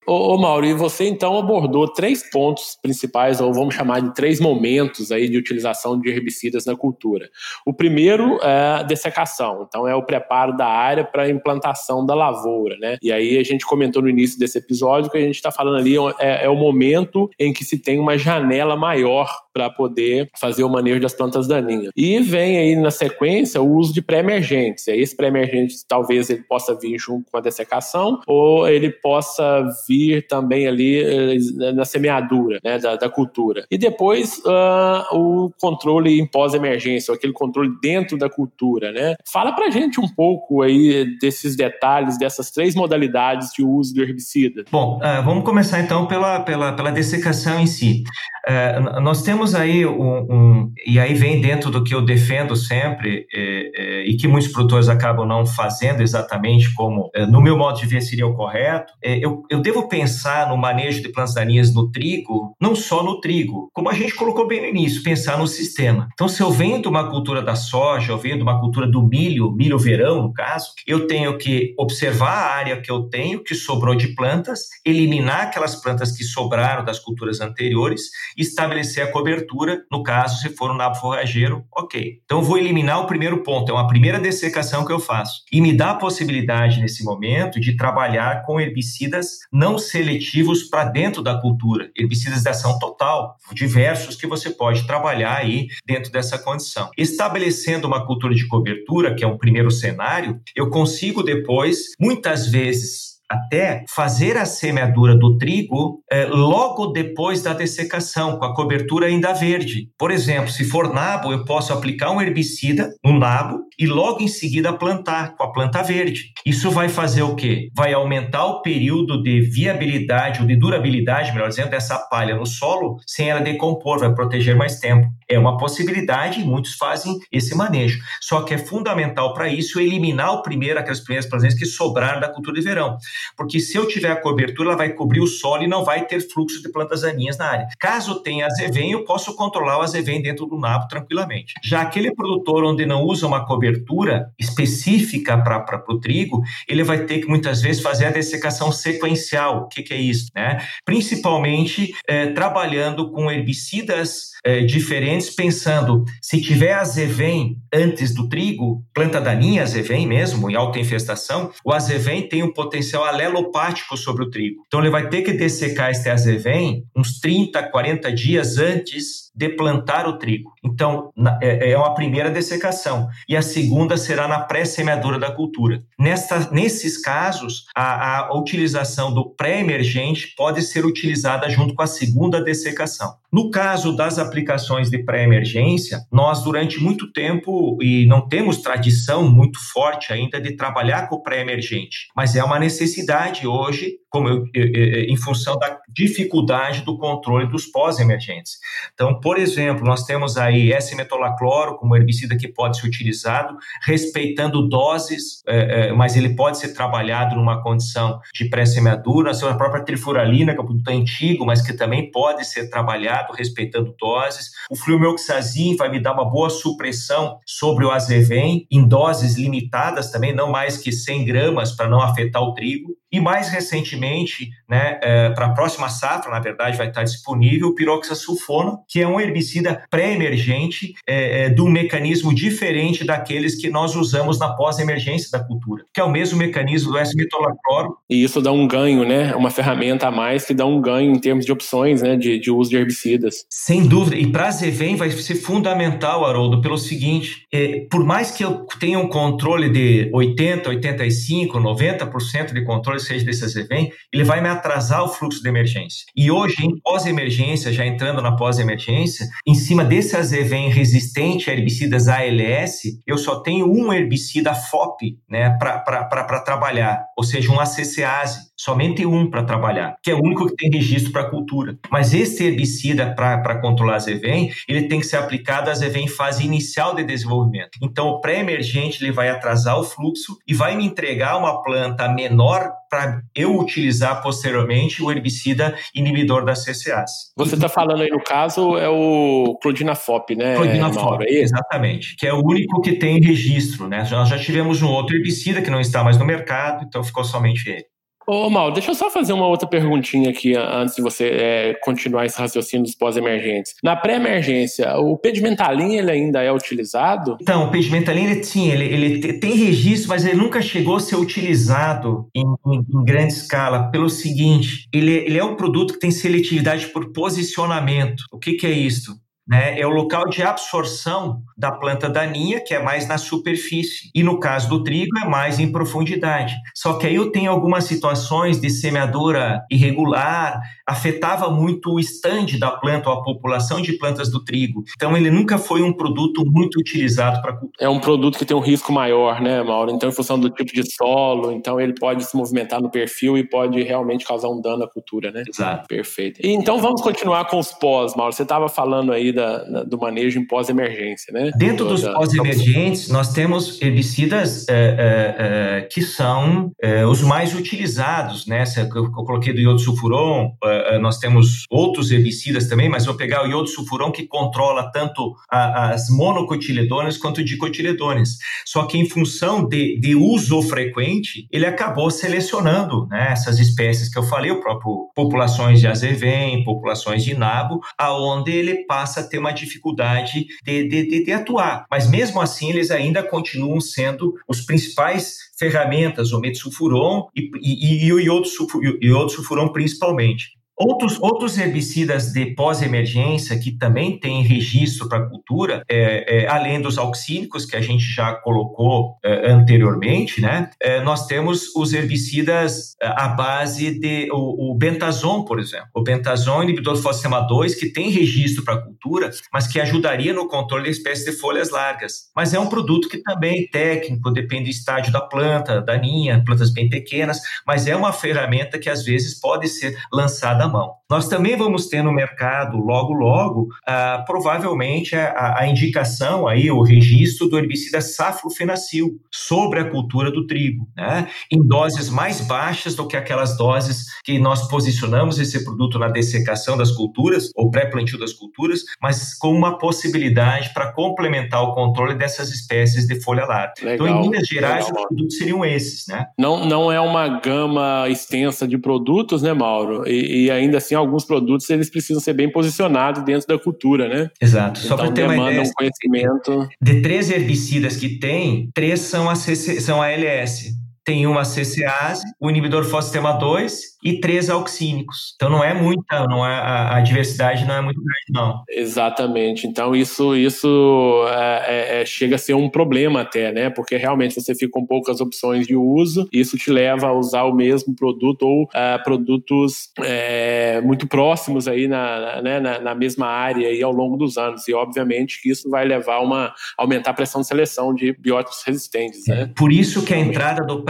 Ô, ô Mauro, e você então abordou três pontos principais, ou vamos chamar de três momentos aí de utilização de herbicidas na cultura. O primeiro é a dessecação, então é o preparo da área para a implantação da lavoura, né? E aí a gente comentou no início desse episódio que a gente está falando ali é, é, o momento em que se tem uma janela maior para poder fazer o manejo das plantas daninhas. E vem aí na sequência o uso de pré-emergentes. Esse pré-emergente talvez ele possa vir junto com a dessecação ou ele possa vir vir também ali eh, na semeadura né, da, da, cultura. E depois uh, o controle em pós-emergência, aquele controle dentro da cultura. Né? Fala pra gente um pouco aí desses detalhes, dessas três modalidades de uso do herbicida. Bom, uh, vamos começar então pela, pela, pela dessecação em si. Uh, nós temos aí um, um, e aí vem dentro do que eu defendo sempre é, é, e que muitos produtores acabam não fazendo exatamente como, no meu modo de ver, seria o correto. eu, eu devo pensar no manejo de plantas daninhas no trigo, não só no trigo, como a gente colocou bem no início, pensar no sistema. Então, se eu venho de uma cultura da soja, eu venho de uma cultura do milho, milho verão, no caso, eu tenho que observar a área que eu tenho, que sobrou de plantas, eliminar aquelas plantas que sobraram das culturas anteriores estabelecer a cobertura, no caso, se for um nabo forrageiro, ok. Então, vou eliminar o primeiro ponto, é uma primeira dessecação que eu faço. E me dá a possibilidade, nesse momento, de trabalhar com herbicidas não seletivos para dentro da cultura, herbicidas de ação total, diversos que você pode trabalhar aí dentro dessa condição. Estabelecendo uma cultura de cobertura, que é um primeiro cenário, eu consigo depois, muitas vezes, até fazer a semeadura do trigo é, logo depois da dessecação, com a cobertura ainda verde. Por exemplo, se for nabo, eu posso aplicar um herbicida no nabo e logo em seguida plantar com a planta verde. Isso vai fazer o quê? Vai aumentar o período de viabilidade ou de durabilidade, melhor dizendo, dessa palha no solo sem ela decompor, vai proteger mais tempo. É uma possibilidade e muitos fazem esse manejo. Só que é fundamental para isso eliminar o primeiro, aquelas primeiras plantas que sobraram da cultura de verão. Porque se eu tiver a cobertura, ela vai cobrir o solo e não vai ter fluxo de plantas daninhas na área. Caso tenha azevém, eu posso controlar o azevém dentro do nabo tranquilamente. Já aquele produtor onde não usa uma cobertura específica para o trigo, ele vai ter que muitas vezes fazer a dessecação sequencial. O que, que é isso? Né? Principalmente é, trabalhando com herbicidas é, diferentes, pensando se tiver azevém antes do trigo, planta daninha, azevém mesmo, em alta infestação, o azevém tem um potencial alelopático sobre o trigo. Então ele vai ter que dessecar este azevém uns 30, 40 dias antes de plantar o trigo. Então, é, é uma primeira dessecação. E a segunda será na pré-semeadura da cultura. Nesta, nesses casos, a, a utilização do pré-emergente pode ser utilizada junto com a segunda dessecação. No caso das aplicações de pré-emergência, nós durante muito tempo, e não temos tradição muito forte ainda de trabalhar com o pré-emergente, mas é uma necessidade hoje, como eu, em função da dificuldade do controle dos pós-emergentes. Então, por exemplo, nós temos aí S-metolacloro como herbicida que pode ser utilizado, respeitando doses, é, é, mas ele pode ser trabalhado numa condição de pré-semeadura. Nós temos a própria trifuralina, que é um produto antigo, mas que também pode ser trabalhado respeitando doses. O fluomelxazin vai me dar uma boa supressão sobre o azevém, em doses limitadas também, não mais que 100 gramas, para não afetar o trigo. E mais recentemente, né, é, para a próxima safra, na verdade, vai estar disponível o piroxasulfono, que é um herbicida pré-emergente é, é, de um mecanismo diferente daqueles que nós usamos na pós-emergência da cultura, que é o mesmo mecanismo do S-metolacloro. E isso dá um ganho, né? Uma ferramenta a mais que dá um ganho em termos de opções né, de, de uso de herbicidas. Sem dúvida. E para a Zevem vai ser fundamental, Haroldo, pelo seguinte: é, por mais que eu tenha um controle de 80%, 85%, 90% de controle seja desse Azevém, ele vai me atrasar o fluxo de emergência. E hoje, em pós-emergência, já entrando na pós-emergência, em cima desse Azevém resistente a herbicidas ALS, eu só tenho um herbicida FOP né, para trabalhar, ou seja, um ACCase, somente um para trabalhar, que é o único que tem registro para cultura. Mas esse herbicida para controlar a Azevém, ele tem que ser aplicado a Azevém em fase inicial de desenvolvimento. Então, o pré-emergente ele vai atrasar o fluxo e vai me entregar uma planta menor para eu utilizar posteriormente o herbicida inibidor da CCase. Você está falando aí no caso é o Clodinafop, né? Clodinafop, é exatamente, que é o único que tem registro, né? Nós já tivemos um outro herbicida que não está mais no mercado, então ficou somente ele. Ô, Mal, deixa eu só fazer uma outra perguntinha aqui antes de você é, continuar esse raciocínio dos pós-emergentes. Na pré-emergência, o pedimentalin ele ainda é utilizado? Então, o pedimentalin, ele, sim, ele, ele tem registro, mas ele nunca chegou a ser utilizado em, em, em grande escala pelo seguinte, ele, ele é um produto que tem seletividade por posicionamento. O que, que é isso? Né, é o local de absorção da planta daninha, que é mais na superfície. E no caso do trigo, é mais em profundidade. Só que aí eu tenho algumas situações de semeadura irregular, afetava muito o estande da planta ou a população de plantas do trigo. Então, ele nunca foi um produto muito utilizado para cultura. É um produto que tem um risco maior, né, Mauro? Então, em função do tipo de solo, então ele pode se movimentar no perfil e pode realmente causar um dano à cultura, né? Exato. Perfeito. E, então, vamos continuar com os pós, Mauro. Você estava falando aí da, do manejo em pós-emergência, né? Dentro dos pós-emergentes, nós temos herbicidas é, é, é, que são é, os mais utilizados, né? Eu, coloquei do iodo sulfuron, é, nós temos outros herbicidas também, mas vou pegar o iodo sulfuron que controla tanto a, as monocotiledones quanto dicotiledones. Só que em função de, de uso frequente, ele acabou selecionando né, essas espécies que eu falei, o próprio populações de azevém, populações de nabo, aonde ele passa a ter uma dificuldade de, de, de, de atuar. Mas mesmo assim, eles ainda continuam sendo os principais ferramentas, o metsulfuron e, e, e, o iodo sulfuron principalmente. Outros, outros herbicidas de pós-emergência que também têm registro para cultura, é, é, além dos auxínicos que a gente já colocou é, anteriormente, né? É, nós temos os herbicidas é, à base de o, o bentazon, por exemplo. O bentazon inibidor do fosfema 2, que tem registro para cultura, mas que ajudaria no controle da espécie de folhas largas. Mas é um produto que também é técnico, depende do estágio da planta, daninha, plantas bem pequenas, mas é uma ferramenta que às vezes pode ser lançada na mão. Nós também vamos ter no mercado, logo, logo, ah, provavelmente a, a, indicação, aí, o registro do herbicida saflofenacil sobre a cultura do trigo, né? em doses mais baixas do que aquelas doses que nós posicionamos esse produto na dessecação das culturas, ou pré-plantio das culturas, mas com uma possibilidade para complementar o controle dessas espécies de folha larga. Legal, então, em Minas Gerais, legal, os produtos seriam esses. Né? Não, não é uma gama extensa de produtos, né, Mauro? E, e ainda assim alguns produtos eles precisam ser bem posicionados dentro da cultura, né? Exato. Só então, para ter uma ideia, um conhecimento. De três herbicidas que tem, três são a, CC, são a LS tem uma CCase, o inibidor fosfema 2 e três auxínicos. Então não é muita, não é a, a diversidade não é muito grande não. Exatamente. Então isso isso é, é, é, chega a ser um problema até, né? Porque realmente você fica com poucas opções de uso, e isso te leva a usar o mesmo produto ou uh, produtos é, muito próximos aí na, né, na, na, mesma área aí ao longo dos anos. E obviamente que isso vai levar uma aumentar a pressão de seleção de bióticos resistentes. Né? Por isso que a entrada do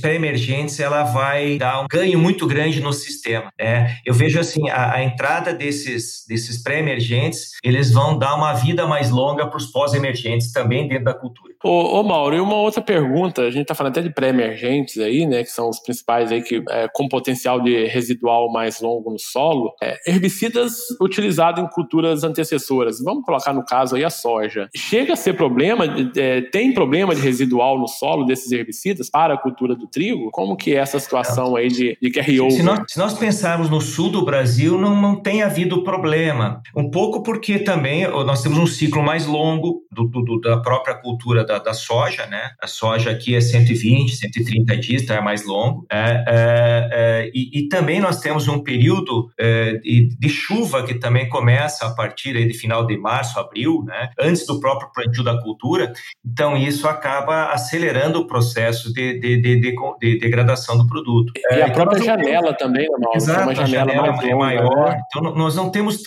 pré-emergentes ela vai dar um ganho muito grande no sistema. Né? Eu vejo assim, a, a entrada desses, desses pré-emergentes, eles vão dar uma vida mais longa para os pós-emergentes também dentro da cultura. Ô, ô, Mauro, e uma outra pergunta, a gente está falando até de pré-emergentes aí, né, que são os principais aí que é, com potencial de residual mais longo no solo, é, herbicidas utilizados em culturas antecessoras, vamos colocar no caso aí a soja, chega a ser problema, é, tem problema de residual no solo desses herbicidas para a cultura do trigo? Como que é essa situação aí de, de carry se nós, se nós pensarmos no sul do Brasil, não, não tem havido problema. Um pouco porque também nós temos um ciclo mais longo do, do da própria cultura da, da, soja, né? A soja aqui é 120, 130 dias, então é mais longo. É, é, é, e, e, também nós temos um período é, de, de, chuva que também começa a partir aí de final de março, abril, né? Antes do próprio plantio da cultura. Então isso acaba acelerando o processo de, de, de, de degradação do produto. E a é, própria então, janela janela também, normal. Exato, uma janela, janela mais é maior. Né? Então, nós não temos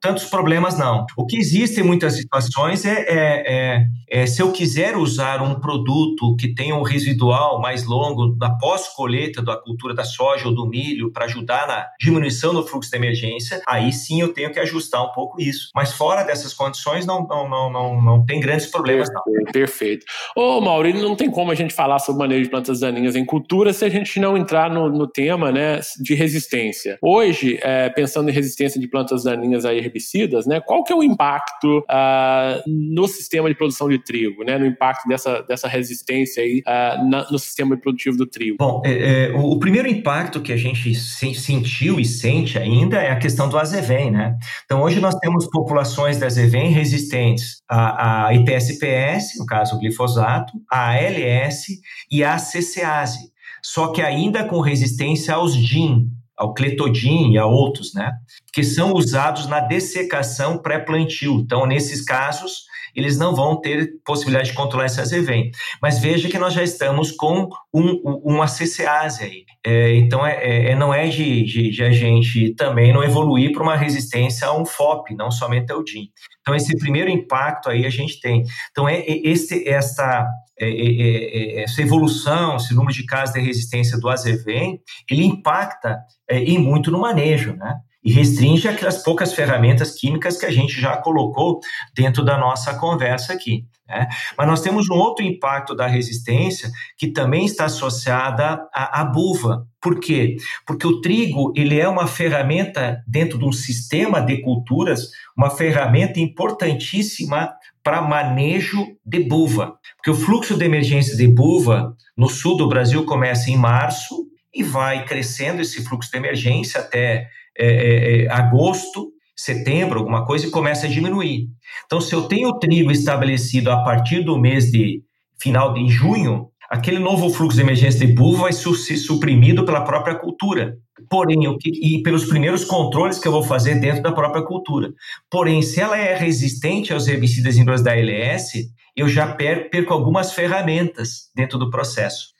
tantos problemas, não. O que existe em muitas situações é, é, é, é, se eu quiser usar um produto que tenha um residual mais longo na pós-colheita da cultura da soja ou do milho para ajudar na diminuição do fluxo de emergência, aí sim eu tenho que ajustar um pouco isso. Mas fora dessas condições, não, não, não, não, não tem grandes problemas, não. Perfeito. Ô, Mauro, não tem como a gente falar sobre manejo de plantas daninhas em cultura se a gente não entrar no, no tema, né? de resistência. Hoje, é, pensando em resistência de plantas daninhas a herbicidas, né, qual que é o impacto uh, no sistema de produção de trigo, né, no impacto dessa, dessa resistência aí, uh, na, no sistema produtivo do trigo? Bom, é, é, o, primeiro impacto que a gente se, sentiu e sente ainda é a questão do azevém, né? Então, hoje nós temos populações de azevém resistentes a, a IPSPS, no caso o glifosato, a ALS e a CCase só que ainda com resistência aos DIN, ao cletodin e a outros, né? Que são usados na dessecação pré-plantio. Então, nesses casos, eles não vão ter possibilidade de controlar esse azevém. Mas veja que nós já estamos com um, uma CCase aí. É, então, é, é, é, não é de, de, de, a gente também não evoluir para uma resistência a um FOP, não somente ao DIN. Então, esse primeiro impacto aí a gente tem. Então, é, é esse, esta, é, essa evolução, esse número de casos de resistência do azevém, ele impacta em muito no manejo, né? e restringe aquelas poucas ferramentas químicas que a gente já colocou dentro da nossa conversa aqui. Né? Mas nós temos um outro impacto da resistência que também está associada à, à buva. Por quê? Porque o trigo ele é uma ferramenta dentro de um sistema de culturas, uma ferramenta importantíssima para manejo de buva. Porque o fluxo de emergência de buva no sul do Brasil começa em março e vai crescendo esse fluxo de emergência até é, é, é, agosto, setembro, alguma coisa, e começa a diminuir. Então, se eu tenho o trigo estabelecido a partir do mês de final de junho, aquele novo fluxo de emergência de buva vai ser suprimido pela própria cultura. Porém, que, e pelos primeiros controles que eu vou fazer dentro da própria cultura. Porém, se ela é resistente aos herbicidas indutores da ALS, eu já perco algumas ferramentas dentro do processo.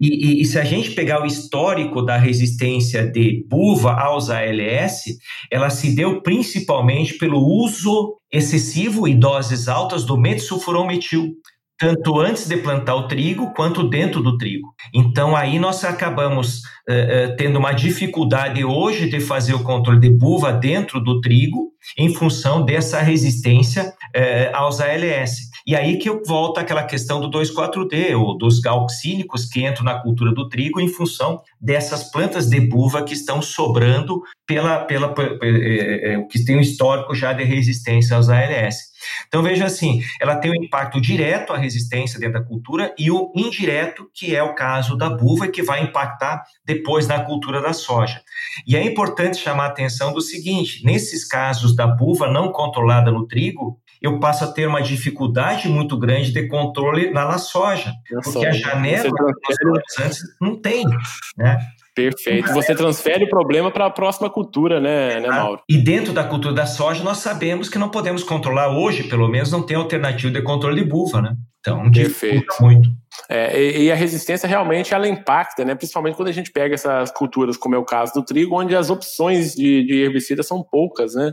E, e, e, se a gente pegar o histórico da resistência de buva aos ALS, ela se deu principalmente pelo uso excessivo e doses altas do metsulfurometil, tanto antes de plantar o trigo quanto dentro do trigo. Então aí nós acabamos uh, uh, tendo uma dificuldade hoje de fazer o controle de buva dentro do trigo em função dessa resistência uh, aos ALS. E aí que eu volto àquela questão do 2,4-D, ou dos galcínicos que entram na cultura do trigo em função dessas plantas de buva que estão sobrando pela, pela, é, é, que tem um histórico já de resistência aos ALS. Então veja assim, ela tem um impacto direto à resistência dentro da cultura e o indireto, que é o caso da buva, que vai impactar depois na cultura da soja. E é importante chamar a atenção do seguinte: nesses casos da buva não controlada no trigo, eu passo a ter uma dificuldade muito grande de controle na, na soja, na porque soja. a janela transfere... antes não tem, né? Perfeito. Você transfere o problema para a próxima cultura, né, né, Mauro? E dentro da cultura da soja, nós sabemos que não podemos controlar hoje, pelo menos não tem alternativa de controle de buva, né? Então, Perfeito. muito. É, e, e, a resistência realmente ela impacta, né? Principalmente quando a gente pega essas culturas, como é o caso do trigo, onde as opções de, de herbicida são poucas, né?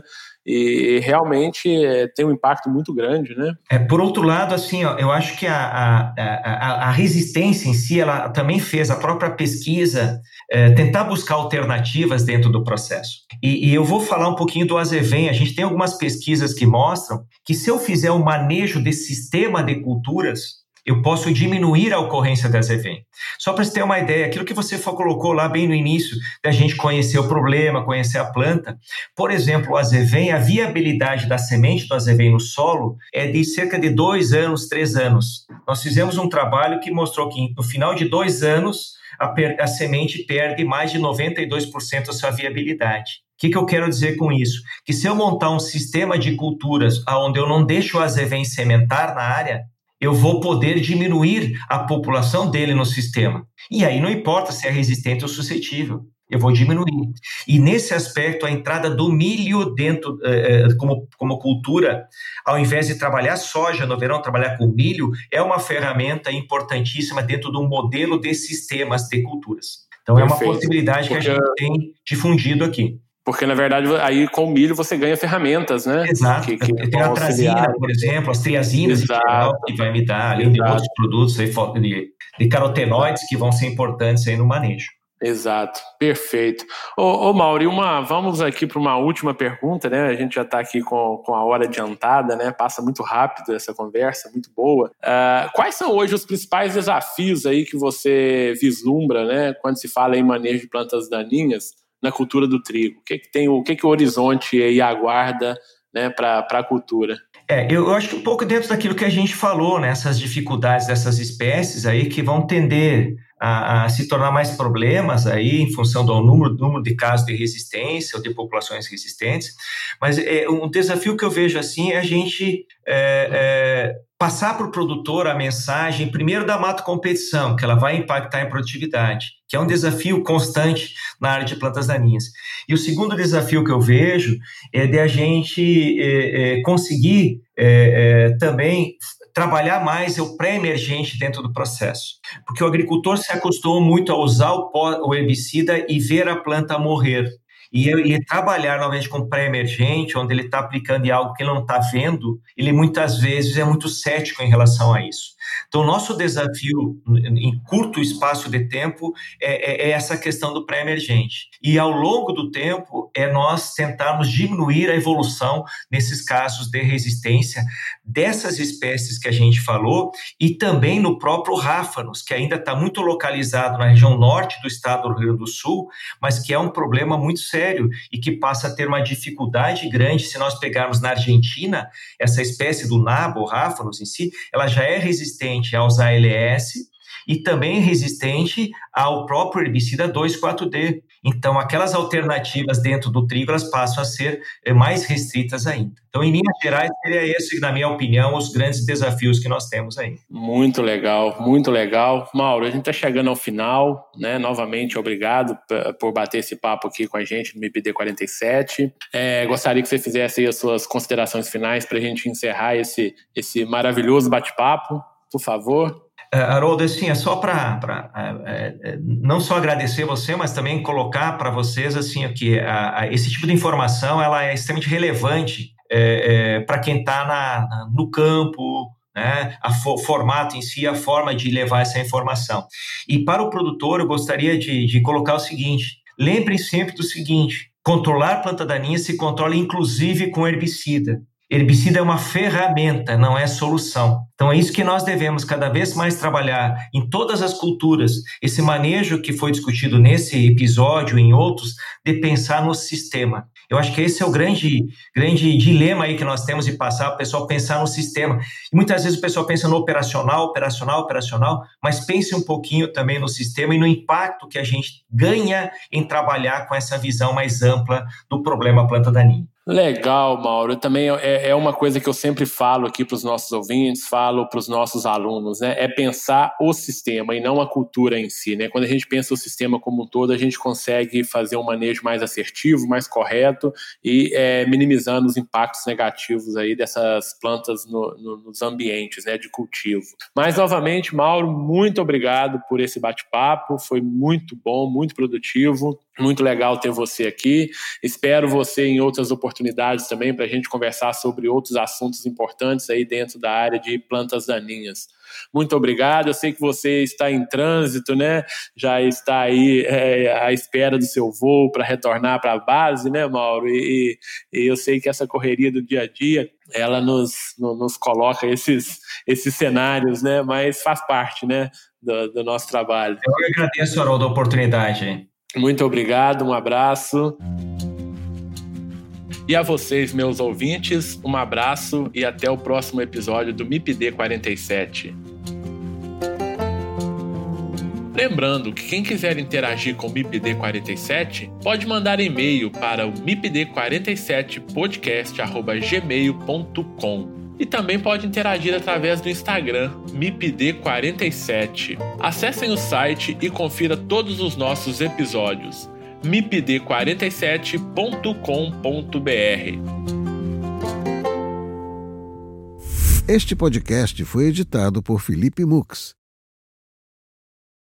E realmente é, tem um impacto muito grande, né? É, por outro lado, assim, ó, eu acho que a, a, a, a, resistência em si, ela também fez a própria pesquisa é, tentar buscar alternativas dentro do processo. E, e, eu vou falar um pouquinho do Azevém. A gente tem algumas pesquisas que mostram que se eu fizer um manejo desse sistema de culturas, eu posso diminuir a ocorrência da Azevém. Só para você ter uma ideia, aquilo que você colocou lá bem no início, da gente conhecer o problema, conhecer a planta. Por exemplo, o Azevém, a viabilidade da semente do Azevém no solo é de cerca de dois anos, três anos. Nós fizemos um trabalho que mostrou que no final de dois anos, a, a semente perde mais de 92% da sua viabilidade. O que, que, eu quero dizer com isso? Que se eu montar um sistema de culturas onde eu não deixo o azevém sementar na área, eu vou poder diminuir a população dele no sistema. E aí não importa se é resistente ou suscetível, eu vou diminuir. E nesse aspecto, a entrada do milho dentro, eh, como, como cultura, ao invés de trabalhar soja no verão, trabalhar com milho, é uma ferramenta importantíssima dentro de um modelo de sistemas de culturas. Então, Perfeito. é uma possibilidade Porque... que a gente tem difundido aqui. Porque, na verdade, aí com o milho você ganha ferramentas, né? Exato. Que, que Tem a trazina, por exemplo, as triazinas geral, que vai me dar, além de outros produtos de, de carotenoides que vão ser importantes aí no manejo. Exato, perfeito. Ô, ô Mauri, uma, vamos aqui para uma última pergunta, né? A gente já está aqui com, com a hora adiantada, né? Passa muito rápido essa conversa, muito boa. Uh, quais são hoje os principais desafios aí que você vislumbra, né? Quando se fala em manejo de plantas daninhas? Na cultura do trigo? O que, que tem o que, que o horizonte aí aguarda né, para a cultura? É, eu acho que um pouco dentro daquilo que a gente falou, né, essas dificuldades dessas espécies aí que vão tender a, a, se tornar mais problemas aí em função do número, número de casos de resistência ou de populações resistentes. Mas é, um desafio que eu vejo assim é a gente é, é, passar para o produtor a mensagem, primeiro da mato competição, que ela vai impactar em produtividade, que é um desafio constante na área de plantas daninhas. E o segundo desafio que eu vejo é de a gente é, é, conseguir é, também trabalhar mais o pré-emergente dentro do processo. Porque o agricultor se acostumou muito a usar o, herbicida e ver a planta morrer. E, e trabalhar novamente com pré-emergente, onde ele está aplicando em algo que ele não está vendo, ele muitas vezes é muito cético em relação a isso. Então, nosso desafio em curto espaço de tempo é, é, é essa questão do pré-emergente. E ao longo do tempo, é nós tentarmos diminuir a evolução nesses casos de resistência dessas espécies que a gente falou e também no próprio ráfanos, que ainda está muito localizado na região norte do estado do Rio do Sul, mas que é um problema muito sério e que passa a ter uma dificuldade grande se nós pegarmos na Argentina, essa espécie do nabo, ráfanos em si, ela já é resistente aos ALS e também resistente ao próprio herbicida 2,4-D. Então, aquelas alternativas dentro do trigo elas passam a ser eh, mais restritas ainda. Então, em linhas gerais, seria esse, na minha opinião, os grandes desafios que nós temos aí. Muito legal, muito legal. Mauro, a gente está chegando ao final, né? Novamente, obrigado por bater esse papo aqui com a gente no MIPD 47. É, gostaria que você fizesse as suas considerações finais para a gente encerrar esse, esse maravilhoso bate-papo, por favor. Uh, Haroldo, assim, é só para uh, uh, não só agradecer você, mas também colocar para vocês assim que esse tipo de informação ela é extremamente relevante para quem está no campo, né, a fo formato em si, a forma de levar essa informação. E para o produtor, eu gostaria de, de colocar o seguinte: lembrem sempre do seguinte: controlar planta daninha se controla inclusive com herbicida. Herbicida é uma ferramenta, não é solução. Então é isso que nós devemos cada vez mais trabalhar em todas as culturas. Esse manejo que foi discutido nesse episódio e em outros, de pensar no sistema. Eu acho que esse é o grande, grande dilema aí que nós temos de passar, o pessoal pensar no sistema. E muitas vezes o pessoal pensa no operacional, operacional, operacional, mas pense um pouquinho também no sistema e no impacto que a gente ganha em trabalhar com essa visão mais ampla do problema planta daninha. Legal, Mauro. Também é, é uma coisa que eu sempre falo aqui para os nossos ouvintes, falo para os nossos alunos, né? É pensar o sistema e não a cultura em si, né? Quando a gente pensa o sistema como um todo, a gente consegue fazer um manejo mais assertivo, mais correto e é, minimizando os impactos negativos aí dessas plantas no, no, nos ambientes, né? De cultivo. Mas novamente, Mauro, muito obrigado por esse bate-papo. Foi muito bom, muito produtivo. Muito legal ter você aqui. Espero você em outras oportunidades também para a gente conversar sobre outros assuntos importantes aí dentro da área de plantas daninhas. Muito obrigado. Eu sei que você está em trânsito, né? Já está aí é, à espera do seu voo para retornar para a base, né, Mauro? E, e, eu sei que essa correria do dia a dia ela nos, nos coloca esses, esses cenários, né? Mas faz parte, né, do, do nosso trabalho. Eu agradeço, Haroldo, a oportunidade. Muito obrigado, um abraço. E a vocês, meus ouvintes, um abraço e até o próximo episódio do MIPD 47. Lembrando que quem quiser interagir com o MIPD 47 pode mandar e-mail para o mipd47podcast@gmail.com e também pode interagir através do Instagram MIPD47. Acessem o site e confira todos os nossos episódios mipd47.com.br. Este podcast foi editado por Felipe Mux